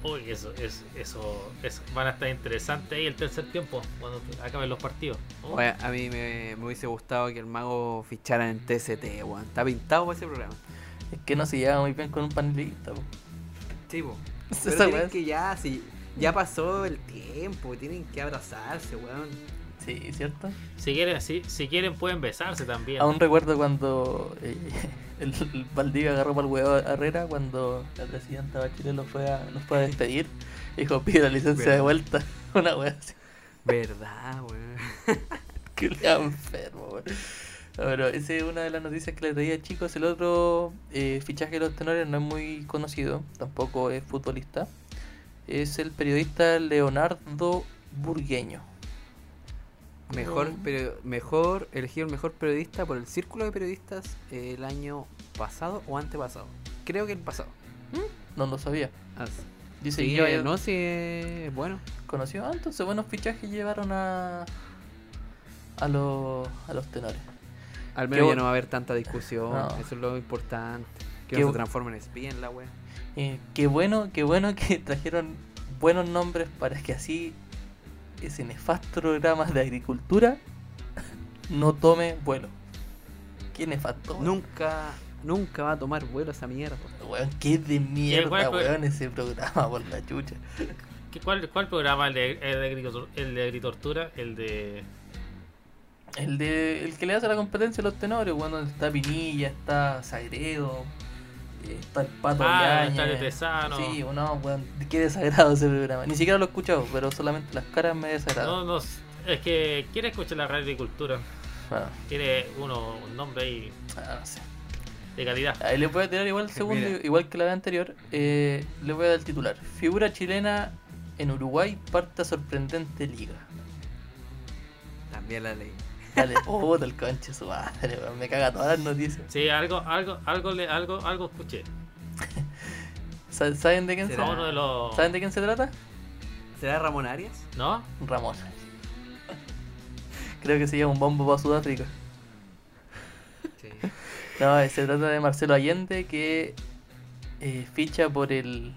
Uy, eso, eso, eso, eso. Van a estar interesantes ahí el tercer tiempo, cuando acaben los partidos. Oh, Oye, a mí me, me hubiese gustado que el mago fichara en TST, weón. Está pintado para ese programa. Es que no se lleva muy bien con un panelista. po. Sí, po. Pero tienen es- que ya, si ya pasó el tiempo, tienen que abrazarse, weón. Sí, ¿cierto? Si quieren, si, si quieren pueden besarse también. Aún recuerdo cuando eh, el, el Valdivia agarró para el huevo a Herrera cuando la presidenta Bachelet lo fue a, los fue a despedir. Dijo, pide la licencia de vuelta. Una wea así. Verdad, weón. Que le enfermo, weón. No, Pero esa es una de las noticias que les traía chicos. El otro eh, fichaje de los tenores no es muy conocido, tampoco es futbolista. Es el periodista Leonardo Burgueño. Mejor, pero, mejor, elegido el mejor periodista por el círculo de periodistas el año pasado o antepasado. Creo que el pasado. No lo sabía. Ah, Dice Sí, yo, eh, no, sí, es bueno. conoció, ah, entonces buenos fichajes llevaron a a los a los tenores. Al menos ya no va a haber tanta discusión. No. Eso es lo importante. Que Qué no se transforme en espía en la wea. Eh, qué bueno, qué bueno que trajeron buenos nombres para que así ese nefasto programa de agricultura no tome vuelo. Qué nefasto. Nunca, nunca va a tomar vuelo esa mierda. Weón, qué de mierda, weón, ese programa por la chucha. ¿Qué- ¿Cuál, cuál programa? ¿El de, el de, agricultor- el de agritortura? ¿El de.? El de que le hace la competencia a los tenores, donde está Pinilla, está Sagredo, eh, está el Pato Ah, Yañez. está el Tesano. Sí, no, weón, qué desagrado ese programa. Ni siquiera lo he escuchado, pero solamente las caras me desagradan. No, no. Es que quiere escuchar la radio agricultura. Ah, Quiere uno, un nombre ahí ah, no sé. de calidad. Ahí le voy a tirar igual el segundo, Mira. igual que la vez anterior. Eh, le voy a dar el titular. Figura chilena en Uruguay parte a sorprendente liga. También la ley. Dale, puta el conche su madre, weón, me caga todas las noticias. Sí, algo, algo, algo, le- algo, algo escuché. Sa- ¿Saben de quién se ¿Será? A uno de los. ¿Saben de quién se trata? ¿Será Ramón Arias? ¿No? Ramón. Creo que se llama un bombo para Sudáfrica. Sí. No, eh, se trata de Marcelo Allende que eh, ficha por el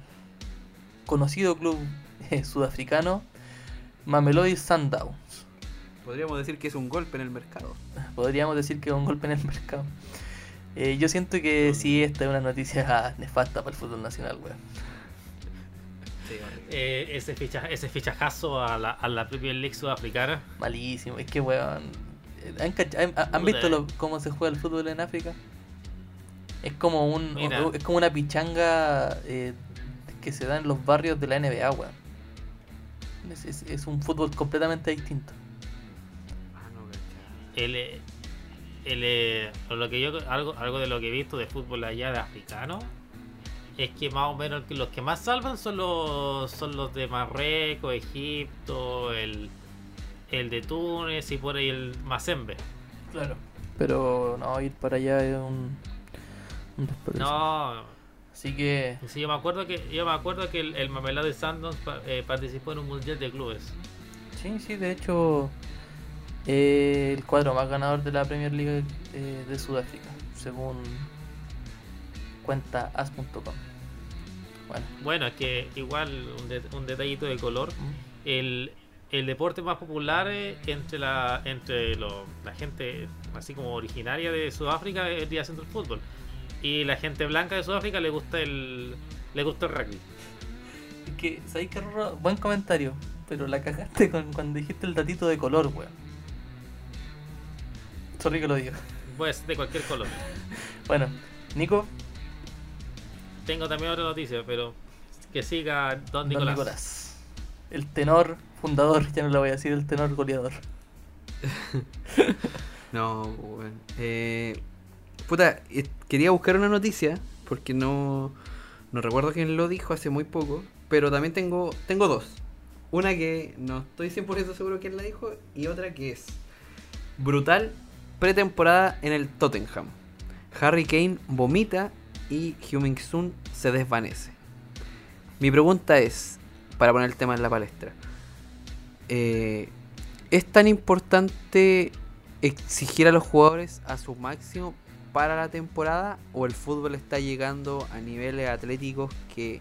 conocido club eh, sudafricano Mamelodi Sundowns. Podríamos decir que es un golpe en el mercado. Podríamos decir que es un golpe en el mercado. Eh, yo siento que sí, esta es una noticia nefasta para el fútbol nacional, weón. Sí. Eh, ese, ficha, ese fichajazo a la, a la Premier League sudafricana. Malísimo. Es que, weón. eh, ¿Han, visto lo- cómo se juega el fútbol en África? Es como un Mira. es como una pichanga eh, que se da en los barrios de la NBA, weón. Es, es- es un fútbol completamente distinto. El, el, eh, lo que yo, algo, algo de lo que he visto de fútbol allá de africano es que más o menos los que más salvan son los son los de Marruecos, Egipto, el, el de Túnez y por ahí el Mazembe. Claro. Pero no, ir para allá es un, un. No, Así que sí, yo me acuerdo que yo me acuerdo que el, el Mamelodi Sundowns pa- eh, participó en un mundial de clubes. Sí, sí, de hecho, eh, el cuadro más ganador de la Premier League eh, de Sudáfrica, según cuenta as.com. Bueno, Bueno, es que igual un, de- un detallito de color. el, el deporte más popular eh, entre la entre lo- la gente así como originaria de Sudáfrica es día siendo el fútbol y la gente blanca de Sudáfrica le gusta el le gusta el rugby es que, ¿sabéis qué, Rorro? Buen comentario, pero la cagaste con, cuando dijiste el datito de color, weón. Sorry que lo digo. pues de cualquier color Bueno, Nico, tengo también otra noticia pero que siga Don Don Nicolás, Nicolás. El tenor fundador, ya no le voy a decir el tenor goleador. No, bueno. Eh, puta, eh, quería buscar una noticia porque no, no recuerdo quién lo dijo hace muy poco, pero también tengo, tengo dos. Una que no estoy 100% seguro quién la dijo y otra que es brutal pretemporada en el Tottenham. Harry Kane vomita y Heung-min Sun se desvanece. Mi pregunta es, para poner el tema en la palestra, eh, ¿es tan importante exigir a los jugadores a su máximo para la temporada o el fútbol está llegando a niveles atléticos que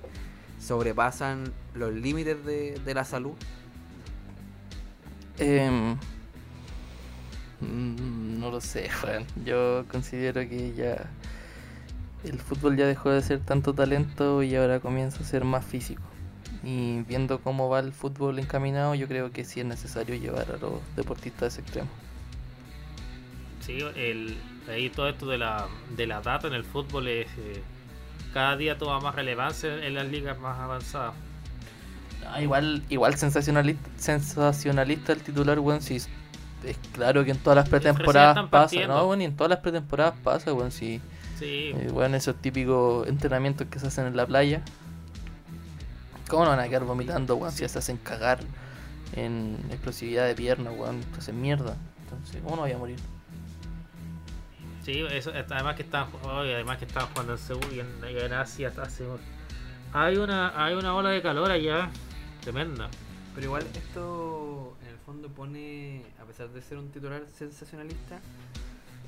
sobrepasan los límites de, la salud? Em, mm, no lo sé, Juan. Yo considero que ya el fútbol ya dejó de ser tanto talento y ahora comienza a ser más físico. Y viendo cómo va el fútbol encaminado, yo creo que sí es necesario llevar a los deportistas a ese extremo. sí el ahí todo esto de la de la data en el fútbol es eh, cada día toma más relevancia en las ligas más avanzadas Ah, igual, igual sensacionalista, sensacionalista el titular, weón, si es claro que en todas las pretemporadas pasa. ¿no? weón? y en todas las pretemporadas pasa, weón, si sí Eh, bueno, esos típicos entrenamientos que se hacen en la playa. ¿Cómo no van a quedar vomitando, weón? Si ya se hacen cagar en explosividad de pierna, weón. Se hacen mierda. Entonces, ¿cómo no voy a morir? Sí, eso, además que estaban, además que estaban jugando en Seúl y en, y en Asia hasta hace Hay una, hay una ola de calor allá. Tremenda. Pero igual esto fondo pone, a pesar de ser un titular sensacionalista,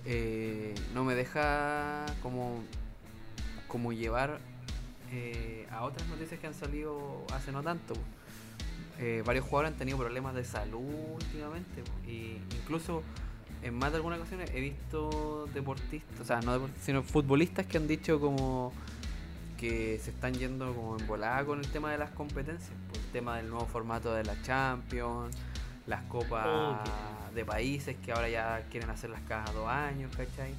eh, no me deja como, como llevar eh, a otras noticias que han salido hace no tanto. Eh, varios jugadores han tenido problemas de salud últimamente y incluso en más de alguna ocasión he visto deportistas, o sea, no deportistas, sino futbolistas que han dicho como que se están yendo como en volada con el tema de las competencias, por el tema del nuevo formato de la Champions, las copas de países que ahora ya quieren hacerlas cada dos años, ¿cachai?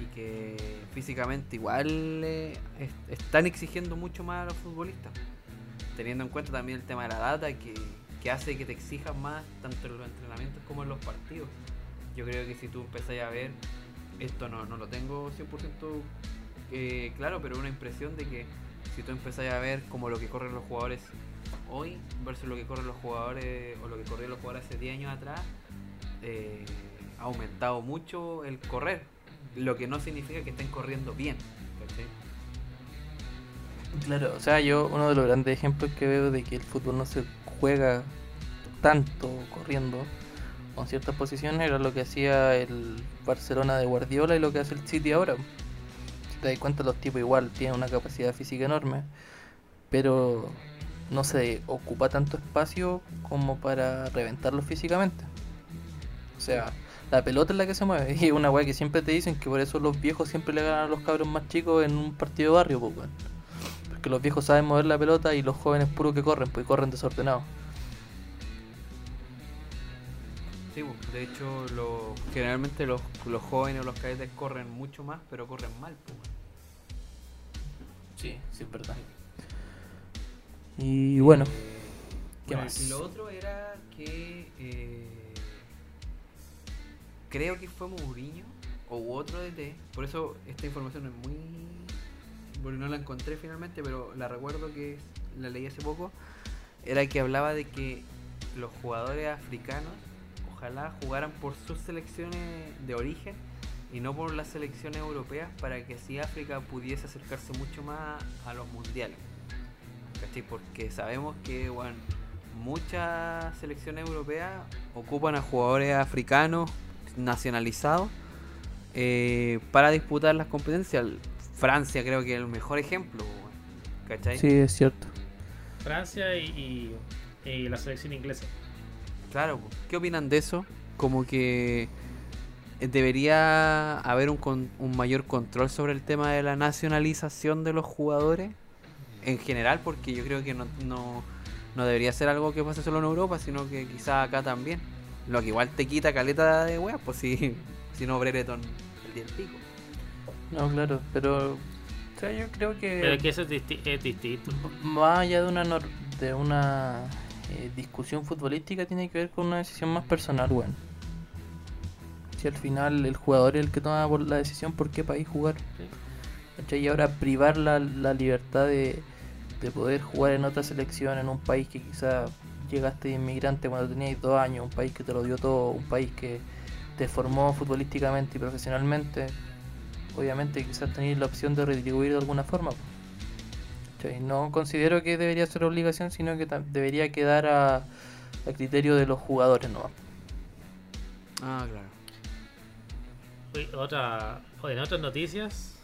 Y que físicamente igual eh, es- están exigiendo mucho más a los futbolistas, teniendo en cuenta también el tema de la data que, que hace que te exijan más tanto en los entrenamientos como en los partidos. Yo creo que si tú empezás a ver, esto no, no lo tengo 100% eh, claro, pero una impresión de que si tú empezás a ver como lo que corren los jugadores hoy versus lo que corren los jugadores o lo que corrían los jugadores hace 10 años atrás, eh, ha aumentado mucho el correr, lo que no significa que estén corriendo bien. Claro, o sea, yo uno de los grandes ejemplos que veo de que el fútbol no se juega tanto corriendo con ciertas posiciones era lo que hacía el Barcelona de Guardiola y lo que hace el City ahora. Si te das cuenta, los tipos igual tienen una capacidad física enorme, pero no se ocupa tanto espacio como para reventarlos físicamente. O sea, la pelota es la que se mueve. Y una weá que siempre te dicen que por eso los viejos siempre le ganan a los cabros más chicos en un partido de barrio, pues. Porque los viejos saben mover la pelota y los jóvenes puro que corren, pues corren desordenados. Sí, bu, de hecho, lo- generalmente los, los jóvenes o los cadetes corren mucho más, pero corren mal. pues. Sí, sí, es verdad. Y bueno, ¿qué Bueno, más? Lo otro era que eh, creo que fue Mourinho o otro DT. Por eso esta información es muy. Porque no la encontré finalmente, pero la recuerdo que la leí hace poco. Era que hablaba de que los jugadores africanos ojalá jugaran por sus selecciones de origen y no por las selecciones europeas para que así África pudiese acercarse mucho más a los mundiales. ¿Cachai? Porque sabemos que bueno, muchas selecciones europeas ocupan a jugadores africanos nacionalizados eh, para disputar las competencias. Francia creo que es el mejor ejemplo, ¿cachai? Sí, es cierto. Francia y, y- y la selección inglesa. Claro. ¿qué opinan de eso? Como que debería haber un, con- un mayor control sobre el tema de la nacionalización de los jugadores en general, porque yo creo que no, no, no debería ser algo que pase solo en Europa, sino que quizá acá también. Lo que igual te quita caleta de weas, pues si, si no Brereton el día del pico. No, claro, pero o sea, yo creo que Pero que eso es, disti- es distinto. más allá de una nor- de una eh, discusión futbolística tiene que ver con una decisión más personal, weón. Si al final el jugador es el que toma por- la decisión por qué país jugar. Y ahora privar la, la libertad de, de poder jugar en otra selección, en un país que quizá llegaste de inmigrante cuando tenías dos años, un país que te lo dio todo, un país que te formó futbolísticamente y profesionalmente, obviamente quizás tenéis la opción de retribuir de alguna forma. ¿Cachai? No considero que debería ser obligación, sino que debería quedar a, a criterio de los jugadores no Ah, claro. Uy, otra, oye, en otras noticias,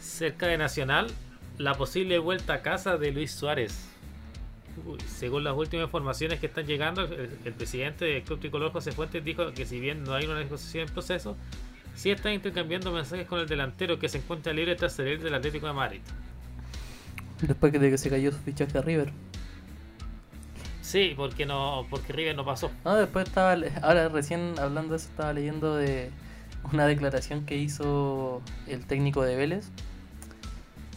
cerca de Nacional, la posible vuelta a casa de Luis Suárez. Uy, según las últimas informaciones que están llegando, el, el presidente del Club Tricolor José Fuentes dijo que si bien no hay una negociación en proceso, sí están intercambiando mensajes con el delantero que se encuentra libre tras salir del Atlético de Madrid. Después de que se cayó su fichaje a River. Sí, porque no, porque River no pasó. No, después estaba, ahora recién hablando de eso, estaba leyendo de una declaración que hizo el técnico de Vélez.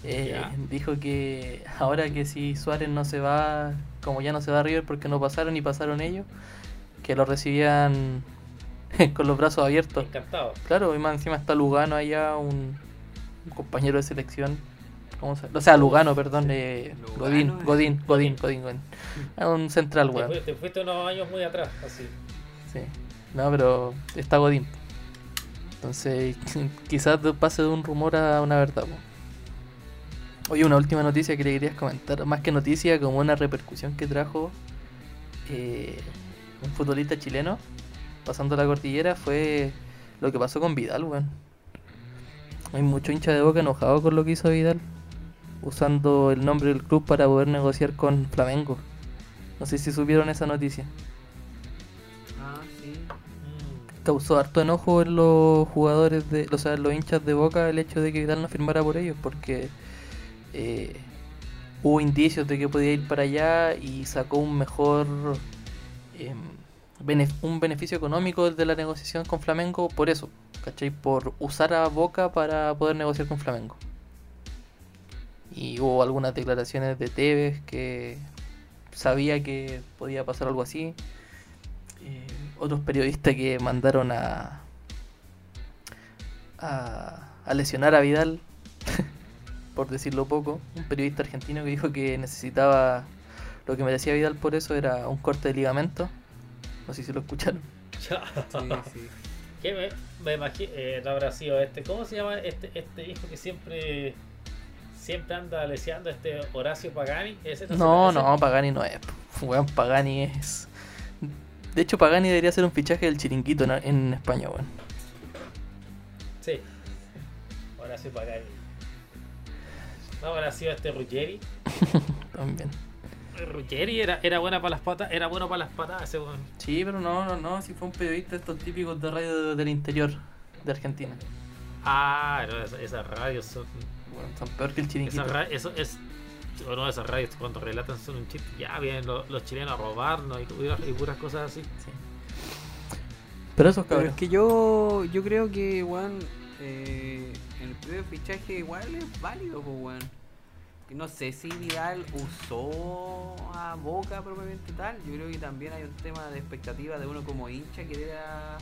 Eh, dijo que ahora que si Suárez no se va, como ya no se va a River porque no pasaron y pasaron ellos, que lo recibían con los brazos abiertos. Encantado. Claro, y más encima está Lugano allá, un, un compañero de selección. ¿Cómo se O sea, Lugano, perdón, eh, Lugano, Godín, eh. Godín, Godín, Godín, Godín. Ah, Un central, Te, weón. fui- te fuiste unos años muy atrás, así. Sí. No, pero está Godín. Entonces, quizás pase de un rumor a una verdad. po. Oye, una última noticia que le querías comentar, más que noticia, como una repercusión que trajo eh, un futbolista chileno pasando la cordillera fue lo que pasó con Vidal, weón. Hay mucho hincha de boca enojado con lo que hizo Vidal, usando el nombre del club para poder negociar con Flamengo. No sé si supieron esa noticia. Ah, sí. Causó harto enojo en los jugadores de, o sea, en los hinchas de Boca el hecho de que Vidal no firmara por ellos, porque eh, hubo indicios de que podía ir para allá y sacó un mejor em, un beneficio económico de la negociación con Flamengo por eso, ¿cachai? Por usar a Boca para poder negociar con Flamengo. Y hubo algunas declaraciones de Tevez que sabía que podía pasar algo así. Eh, otros periodistas que mandaron a, a, a lesionar a Vidal, por decirlo poco. Un periodista argentino que dijo que necesitaba, lo que merecía Vidal por eso era un corte de ligamento. No sé si lo escucharon. Sí, sí. ¿Qué me, me imagino? Eh, no habrá sido este. ¿Cómo se llama este, este hijo que siempre siempre anda leseando este Horacio Pagani? ¿Ese se No, no, Pagani no es. Weón, Pagani es. De hecho, Pagani debería ser un fichaje del chiringuito en, en España, weón. Sí. Horacio Pagani. No habrá sido este Ruggeri. También. Ruggeri era, era buena para las patas, era bueno para las patas ese weón. Sí, pero no, no, no. Si fue un periodista de estos típicos de radio del interior de Argentina. Ah, no, esas, esas radios son. Bueno, son peor que el chiringuito. Esas eso es. O no, esas radios cuando relatan son un chiste. Ya vienen los, los chilenos a robarnos y, puras- y puras cosas así. Sí. Pero esos Pero cabros. es que yo, yo creo que, weón, eh, el primer fichaje igual es válido, pues, weón. Que No sé si Vidal usó a Boca propiamente tal. Yo creo que también hay un tema de expectativa de uno como hincha que era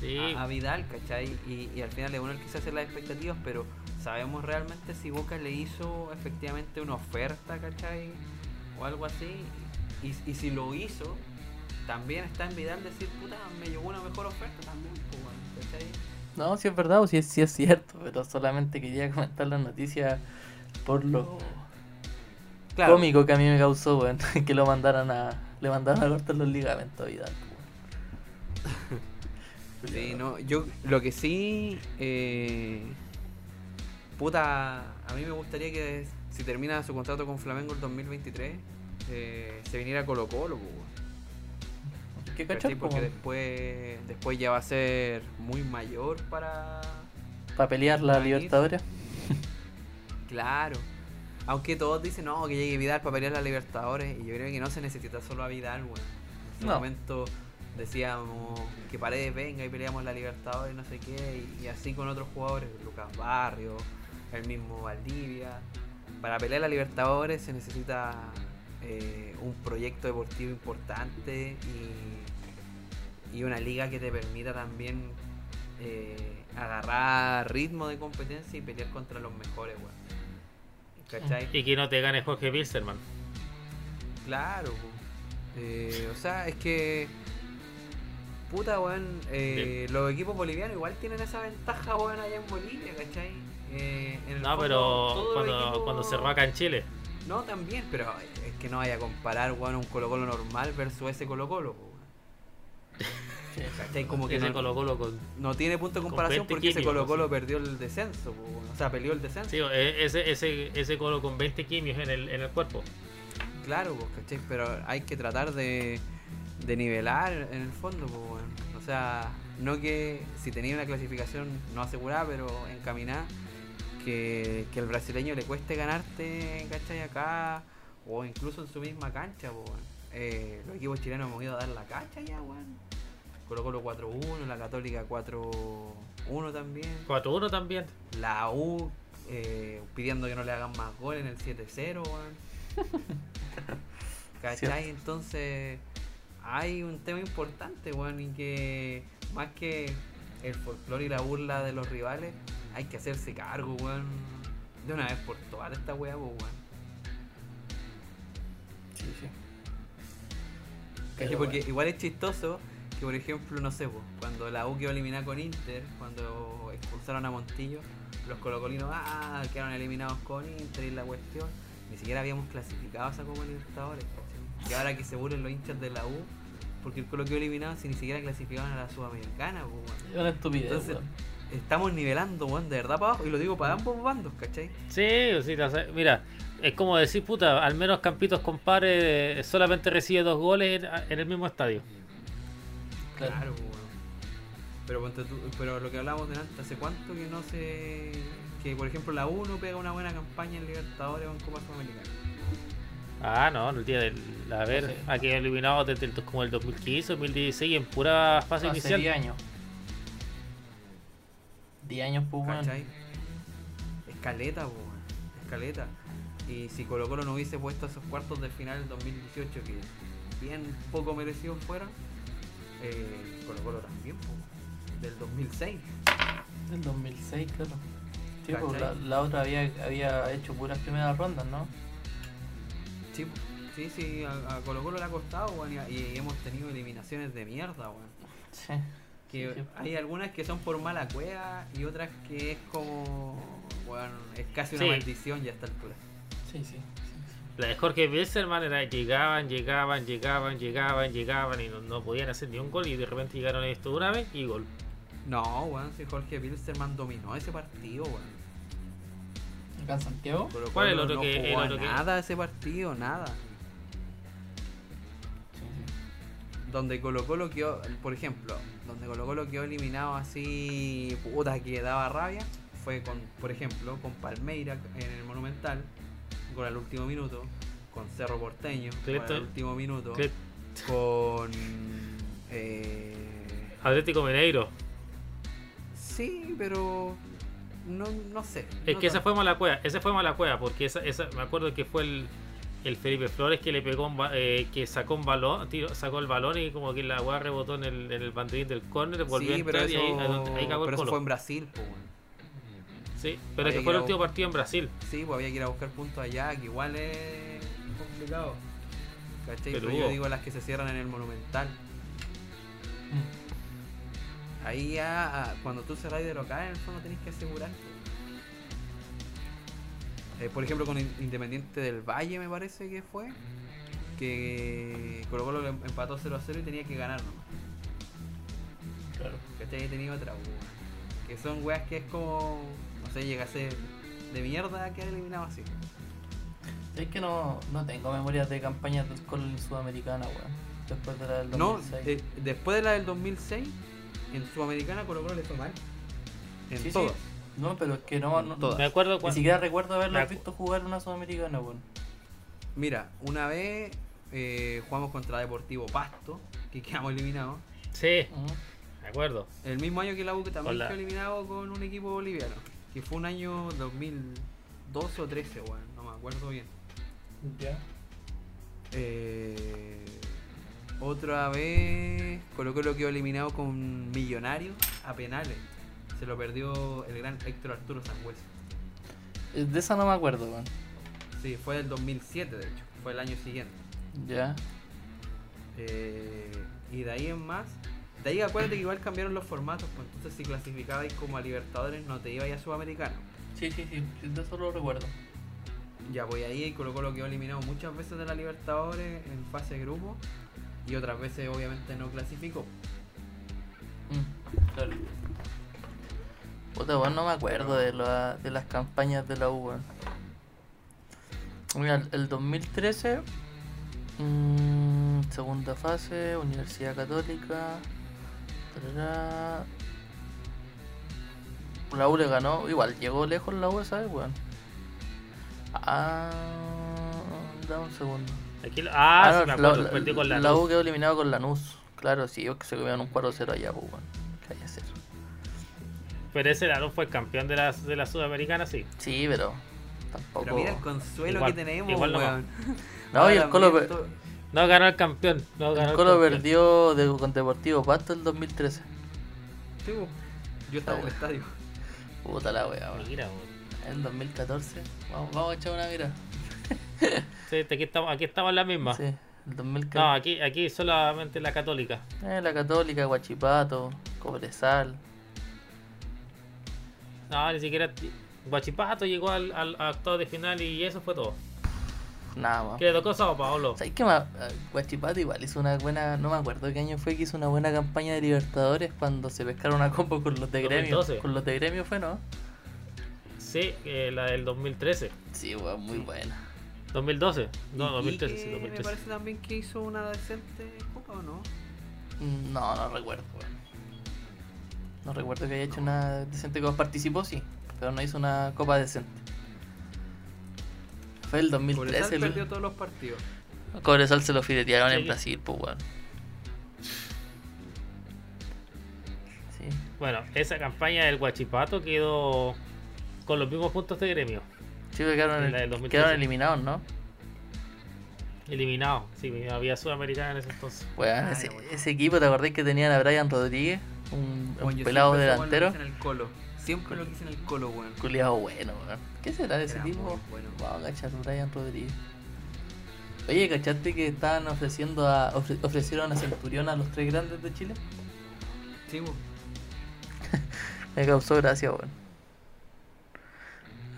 Sí. a, a Vidal, ¿cachai? Y, y al final de uno el que se hace las expectativas, pero ¿sabemos realmente si Boca le hizo efectivamente una oferta, ¿cachai? O algo así. Y, y si lo hizo, también está en Vidal decir, puta, me llegó una mejor oferta también, pues, weón, ¿cachai? No, si es verdad o si es, sí es cierto, pero solamente quería comentar la noticia por lo Claro, cómico que a mí me causó, que lo mandaran a. Le mandaron a cortar los ligamentos a Vidal. Sí, no, yo lo que sí, eh, puta, a mí me gustaría que si termina su contrato con Flamengo el 2023, eh, se viniera Colo Colo. ¿Qué cachai? Porque después, después ya va a ser muy mayor para... Para pelear la. Libertadores. Claro. Aunque todos dicen, no, que llegue Vidal para pelear la Libertadores. Y yo creo que no se necesita solo a Vidal, weón. En No. momento decíamos que Paredes venga y peleamos la Libertadores, no sé qué. Y, y así con otros jugadores, Lucas Barrio, el mismo Valdivia. Para pelear la Libertadores se necesita eh, un proyecto deportivo importante y, y una liga que te permita también eh, agarrar ritmo de competencia y pelear contra los mejores, weón. ¿Cachai? Y que no te gane Jorge Wilstermann. Claro. Eh, o sea, es que. Puta, weón. eh, los equipos bolivianos igual tienen esa ventaja, weón, allá en Bolivia, ¿cachai? Eh, en No, fondo, pero cuando, equipos- cuando se acá en Chile. No, también, pero es que no vaya a comparar, weón, un Colo-Colo normal versus ese Colo-Colo, ¿Cachai? Como que ese no, Colo Colo con. no tiene punto de comparación 20 porque ese químicos, Colo-Colo sí. perdió el descenso, o sea, peleó el descenso. Sí, e- ese, ese, ese Colo con 20 quimios en el, en el cuerpo. Claro, pues, ¿cachai? Pero hay que tratar de, de nivelar en el fondo, pues. O sea, no que si tenía una clasificación no asegurada, pero encaminada, que, que el brasileño le cueste ganarte, ¿cachai? Acá, o incluso en su misma cancha, pues. Eh, los equipos chilenos hemos ido a dar la cancha ya, weón. Colo Colo 4-1, la Católica 4-1 también. 4-1 también. La U eh, pidiendo que no le hagan más goles en el 7-0, weón. ¿Cachai? Entonces, hay un tema importante, weón, y que más que el folclore y la burla de los rivales, hay que hacerse cargo, weón, de una vez por todas esta weá, weón. Sí, sí. Porque bueno. igual es chistoso que, por ejemplo, no sé, po, cuando la U quedó eliminada con Inter, cuando expulsaron a Montillo, los colocolinos, ah, quedaron eliminados con Inter y la cuestión. Ni siquiera habíamos clasificado a esa Copa Libertadores. ¿cachai? Y ahora que se burlen los hinchas de la U, porque el Colo quedó eliminado si ni siquiera clasificaban a la Sudamericana, pues, una estupidez, Entonces, estamos nivelando, weón, de verdad para abajo. Y lo digo para ambos bandos, ¿cachai? Sí, sí, mira, es como decir, puta, al menos Campitos Compare eh, solamente recibe dos goles en, en el mismo estadio. Claro. Pues. Pero, pero lo que hablábamos delante, ¿hace cuánto que no se. que por ejemplo la 1 pega una buena campaña en Libertadores o en Copa Sudamericana? Ah, no, el día del. A ver, Sí. aquí eliminado desde el, como el 2015, 2016 en pura fase Hace inicial. 10 años. 10 años, pues. Escaleta, weón. Escaleta. Y si Colo Colo no hubiese puesto esos cuartos de final del 2018 que bien poco merecidos fueron, eh, Colo Colo también, po, del 2006. Del 2006, claro. Sí, pues, la, otra había, había hecho puras primeras rondas, ¿no? Sí, sí, sí, a, a Colo Colo le ha costado, y, y hemos tenido eliminaciones de mierda, weón. Sí. Que Sí, sí. hay algunas que son por mala cueva y otras que es como, bueno, es casi una Sí. maldición ya a esta altura. Sí, sí. La de Jorge Wilstermann era llegaban, llegaban, llegaban, llegaban, llegaban y no, no podían hacer ni un gol y de repente llegaron esto una vez y gol. No, weón, si Jorge Wilstermann dominó ese partido, weón. Acá en Santiago. Colo ¿Cuál es el otro no que- el jugó a otro que- nada ese partido, nada. Sí, sí. Donde Colo Colo quedó, por ejemplo, donde Colo Colo quedó eliminado así, puta que daba rabia, fue con, por ejemplo, con Palmeira en el Monumental, con al último minuto, con Cerro Porteño, con Cleto- al último minuto, con... Eh, Atlético Mineiro. sí, pero... No, no sé. Es no que esa fue mala cueva, esa fue mala cueva, porque esa, esa, me acuerdo que fue el, el Felipe Flores que le pegó un ba- eh, que sacó un balón, tiro- sacó el balón y como que la weá rebotó en el, en el banderín del córner, volvió Sí, a pero entrar eso, y ahí, ahí, ahí cagó el pero eso fue en Brasil, pues. Sí, pero es Había que fue el último partido en Brasil. Sí, pues había que ir a buscar puntos allá, que igual es complicado. ¿Cachai? Pero, Pero yo digo las que se cierran en el Monumental. Mm. Ahí ya, ah, cuando tú cerrás de local, en el fondo tenés que asegurar. Eh, por ejemplo, con In- Independiente del Valle, me parece que fue. Que Colo Colo em- empató 0 a 0 y tenía que ganar nomás. Claro. ¿Cachai? Tenía otra, pues. Que son weas que es como. No sé, llega a ser de mierda que eliminado así. Es que no, no tengo memorias de campañas del Colo en Sudamericana, weón. Después de la del No, 2006. eh, después de la del 2006, en Sudamericana Colo Colo le fue mal. En Sí, sí. todas. No, pero es que no, no- Todas. Me acuerdo ni siquiera recuerdo haberlo acu- visto jugar una Sudamericana, weón. Mira, una vez eh, jugamos contra Deportivo Pasto, que quedamos eliminados. Sí, me acuerdo. El mismo año que la U que también Hola. quedó eliminado con un equipo boliviano. Que fue un año 2012 o 13, weón, no me acuerdo bien. Ya. Eh, otra vez Colo Colo quedó eliminado con Millonarios a penales. Se lo perdió el gran Héctor Arturo Sangüesa. De esa no me acuerdo, weón. Sí, fue del 2007 de hecho, fue el año siguiente. Ya. Eh, y de ahí en más, de ahí acuérdate que igual cambiaron los formatos, pues entonces si clasificabais como a Libertadores no te ibais a Sudamericano. Sí, sí, sí. De eso lo recuerdo. Ya, pues ahí Colo Colo quedó eliminado muchas veces de la Libertadores en fase de grupo y otras veces obviamente no clasificó. Mm, claro. Puta, no me acuerdo de, la- de las campañas de la U. Mira, el- el 2013, mm, segunda fase, Universidad Católica. La U le ganó, igual llegó lejos la U esa vez, weón. Ah, dame un segundo. Aquí, ah, sí, no, me la- acuerdo, la, perdió con la, la Lanús. U quedó eliminado con Lanús. Claro, sí, es que se comieron un 4-0 allá, pues, weón. ¿Qué hay que hacer? Pero ese Lanús fue campeón de la, de la Sudamericana, sí. Sí, pero tampoco. Pero mira el consuelo Igual- que tenemos, igual no weón. No, y el Colo, No ganó el campeón. No ganó el Colo campeón. perdió de, con Deportivo Pasto el 2013. Sí. Yo estaba en el estadio. Puta la wea. Mira. El 2014. Vamos, vamos a echar una mira. Sí, aquí estamos, aquí estamos en la misma. Sí, el No, 2014. aquí, aquí solamente la católica. Eh, la Católica, Guachipato, Cobresal. No, ni siquiera. Guachipato llegó al, octavos de final y eso fue todo. Nada más. Que le tocó Sao Paulo. ¿Sabes qué más? Guachipato igual hizo una buena. No me acuerdo qué año fue que hizo una buena campaña de Libertadores cuando se pescaron una combo con los de gremio. 2012. Con los de gremio fue, ¿no? Sí, eh, la del 2013. Sí, weón, muy buena. 2012. No, Y 2013, sí, Quique Me 2013. parece también que hizo una decente copa, ¿o no? Mm, No, no recuerdo. No recuerdo que haya hecho una decente copa. Participó, sí, pero no hizo una copa decente. Fue el Cobresal 2013. perdió El... todos los partidos. Cobresal se lo filetearon Sí. en Brasil, pues, weón. Sí. Bueno, esa campaña del Guachipato quedó con los mismos puntos de gremio. Sí, quedaron, En la del 2013. quedaron eliminados, ¿no? Eliminado. Sí, había Sudamericana en ese entonces. Ay, ese, equipo, ¿te acordás que tenían a Brian Rodríguez? Un, pelado delantero. quise en el colo. Siempre lo quise en el colo, weón. Culeado bueno, weón. ¿Qué será de ese Era tipo? bueno. Wow, cachar Brian Rodríguez. Oye, ¿cachaste que estaban ofreciendo a, ofre- ofrecieron a Centurión a los tres grandes de Chile? Sí, weón. Me causó gracia, weón.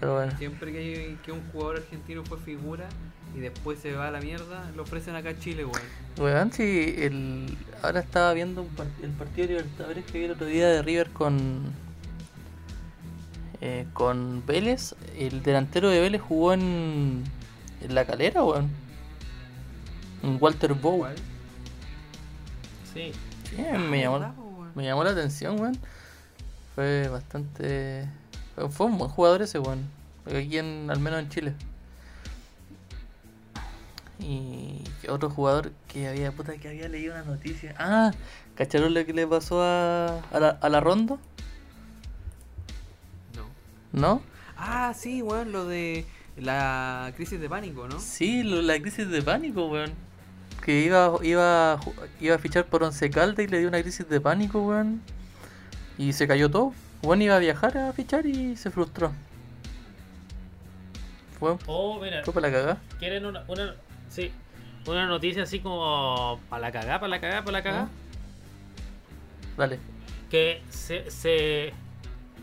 Pero bueno, Siempre que, que un jugador argentino fue figura y después se va a la mierda, lo ofrecen acá a Chile, weón. weón, sí, el, ahora estaba viendo un el partido de Libertadores que vi el otro día de River con eh, con Vélez. El delantero de Vélez jugó en, en la calera, weón. En Walter Bow. Sí. Me llamó, ¿Verdad, po, weón? me llamó la atención, weón. Fue bastante. Fue, un buen jugador ese, weón. Aquí en, al menos en Chile. Y otro jugador que había, puta, que había leído una noticia. Ah, ¿cacharon lo que le pasó a, a, la, a la Rondo? No. Ah, sí, weón, lo de la crisis de pánico, ¿no? Sí, lo- la crisis de pánico, weón. Que iba, iba, iba a fichar por Once Caldas y le dio una crisis de pánico, weón. Y se cayó todo. Weón iba a viajar a fichar y se frustró. Fue, Oh, mira, fue para la cagada. quieren una, una, sí, una noticia así como para la cagá, para la cagá, para la cagá. Ah. Dale. Que se, se,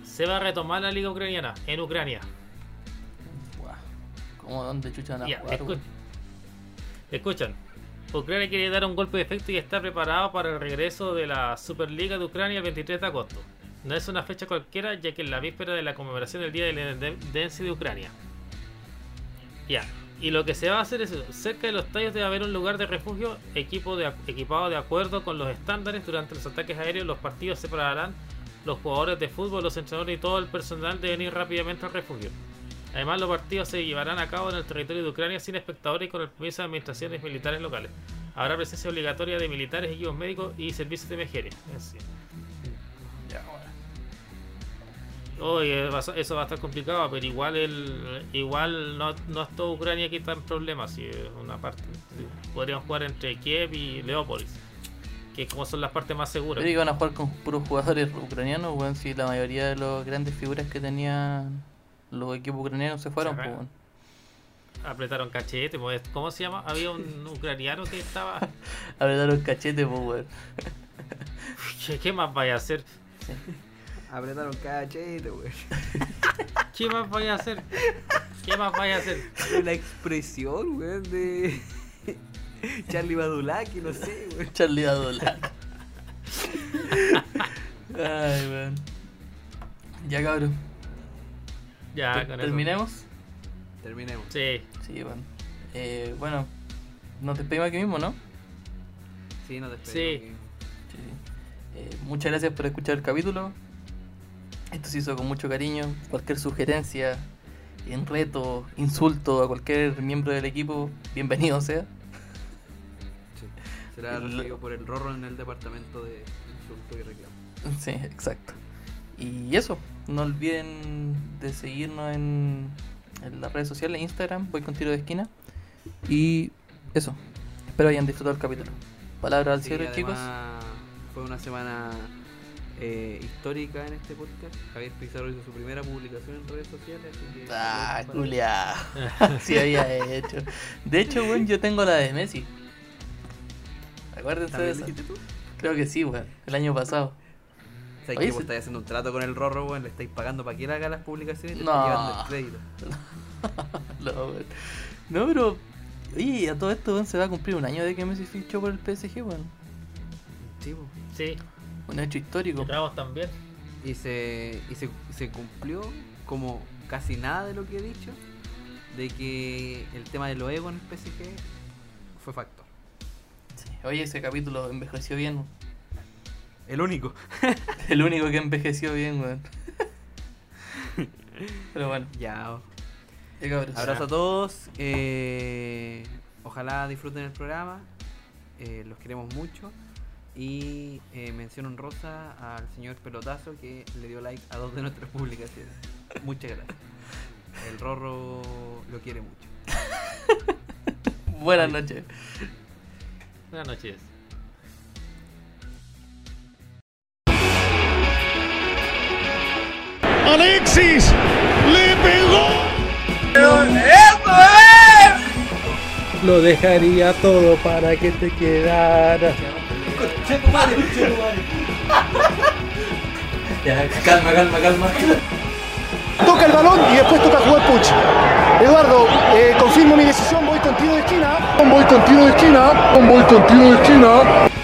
se va a retomar la liga ucraniana en Ucrania. ¿Cómo dónde chucha van a Ya, jugar, escuchan. Ucrania quiere dar un golpe de efecto y está preparado para el regreso de la Superliga de Ucrania el 23 de agosto. No es una fecha cualquiera, ya que es la víspera de la conmemoración del Día de la Independencia de Ucrania. Ya, y lo que se va a hacer es cerca de los tallos debe haber un lugar de refugio equipo de, equipado de acuerdo con los estándares. Durante los ataques aéreos, los partidos separarán los jugadores de fútbol, los entrenadores y todo el personal deben ir rápidamente al refugio. Además, los partidos se llevarán a cabo en el territorio de Ucrania sin espectadores y con el permiso de administraciones militares locales. Habrá presencia obligatoria de militares, equipos médicos y servicios de emergencia. Oye, eso va a estar complicado, pero igual el, igual no, no es toda Ucrania que está en problemas, si una parte. Podrían jugar entre Kiev y Leópolis, que como son las partes más seguras. Pero que van a jugar con puros jugadores ucranianos, weón. Si la mayoría de las grandes figuras que tenían los equipos ucranianos se fueron, pues, weón. Apretaron cachete, pues, ¿cómo se llama? Había un ucraniano que estaba... Apretaron cachete, pues, weón. ¿Qué, qué más vaya a hacer? Apretaron cachete, weón. ¿Qué más vaya a hacer? ¿Qué más vaya a hacer? La expresión, weón, de Charlie Badulaki, no sé, weón. Charlie Adolac. Ay, weón. Ya, cabrón. Ya, con eso. ¿Terminemos? Terminemos. Sí, Sí, bueno. Eh, bueno, nos despedimos aquí mismo, ¿no? Sí, no te Sí. Sí, sí. Eh, muchas gracias por escuchar el capítulo. Esto se hizo con mucho cariño. Cualquier sugerencia, en reto, insulto a cualquier miembro del equipo, bienvenido sea. Será recibido por el Rorro en el departamento de insulto y reclamo. Sí, exacto. Y eso, no olviden de seguirnos en, en las redes sociales, Instagram, voy con tiro de esquina. Y eso, espero hayan disfrutado el capítulo. Palabras al Sí, cierre, chicos. Fue una semana eh, histórica en este podcast. Javier Pizarro hizo su primera publicación en redes sociales. Así que Ah, para- culiao. sí había hecho. De hecho, weón, yo tengo la de Messi. Acuérdense de ¿También esa. lo hiciste tú? Creo que sí, weón. El año pasado. ¿Sabes Oye, que vos sí. estáis haciendo un trato con el Rorro, weón? Le estáis pagando para que él haga las publicaciones y te No. llevando el crédito. No, weón. No, pero. Oye, a todo esto, weón, se va a cumplir un año de que Messi fichó por el PSG, weón. Sí, po. Sí, Un hecho histórico. y también. Y se, y se, se cumplió como casi nada de lo que he dicho, de que el tema de los egos en el PSG fue factor. Oye, ese capítulo envejeció bien. El único. El único que envejeció bien, weón. Pero bueno, Ya. Abrazo a todos. eh, ojalá disfruten el programa. eh, los queremos mucho. Y eh, mención honrosa al señor Pelotazo que le dio like a dos de nuestras publicaciones. Muchas gracias. El Rorro lo quiere mucho. Buenas noches. Buenas noches. Alexis le pegó. Lo dejaría todo para que te quedaras. Ya, calma, calma, calma. Toca el balón y después toca jugar Puch. Eduardo, eh, confirmo mi decisión, voy con tiro de esquina. Voy con tiro de esquina. Voy con tiro de esquina.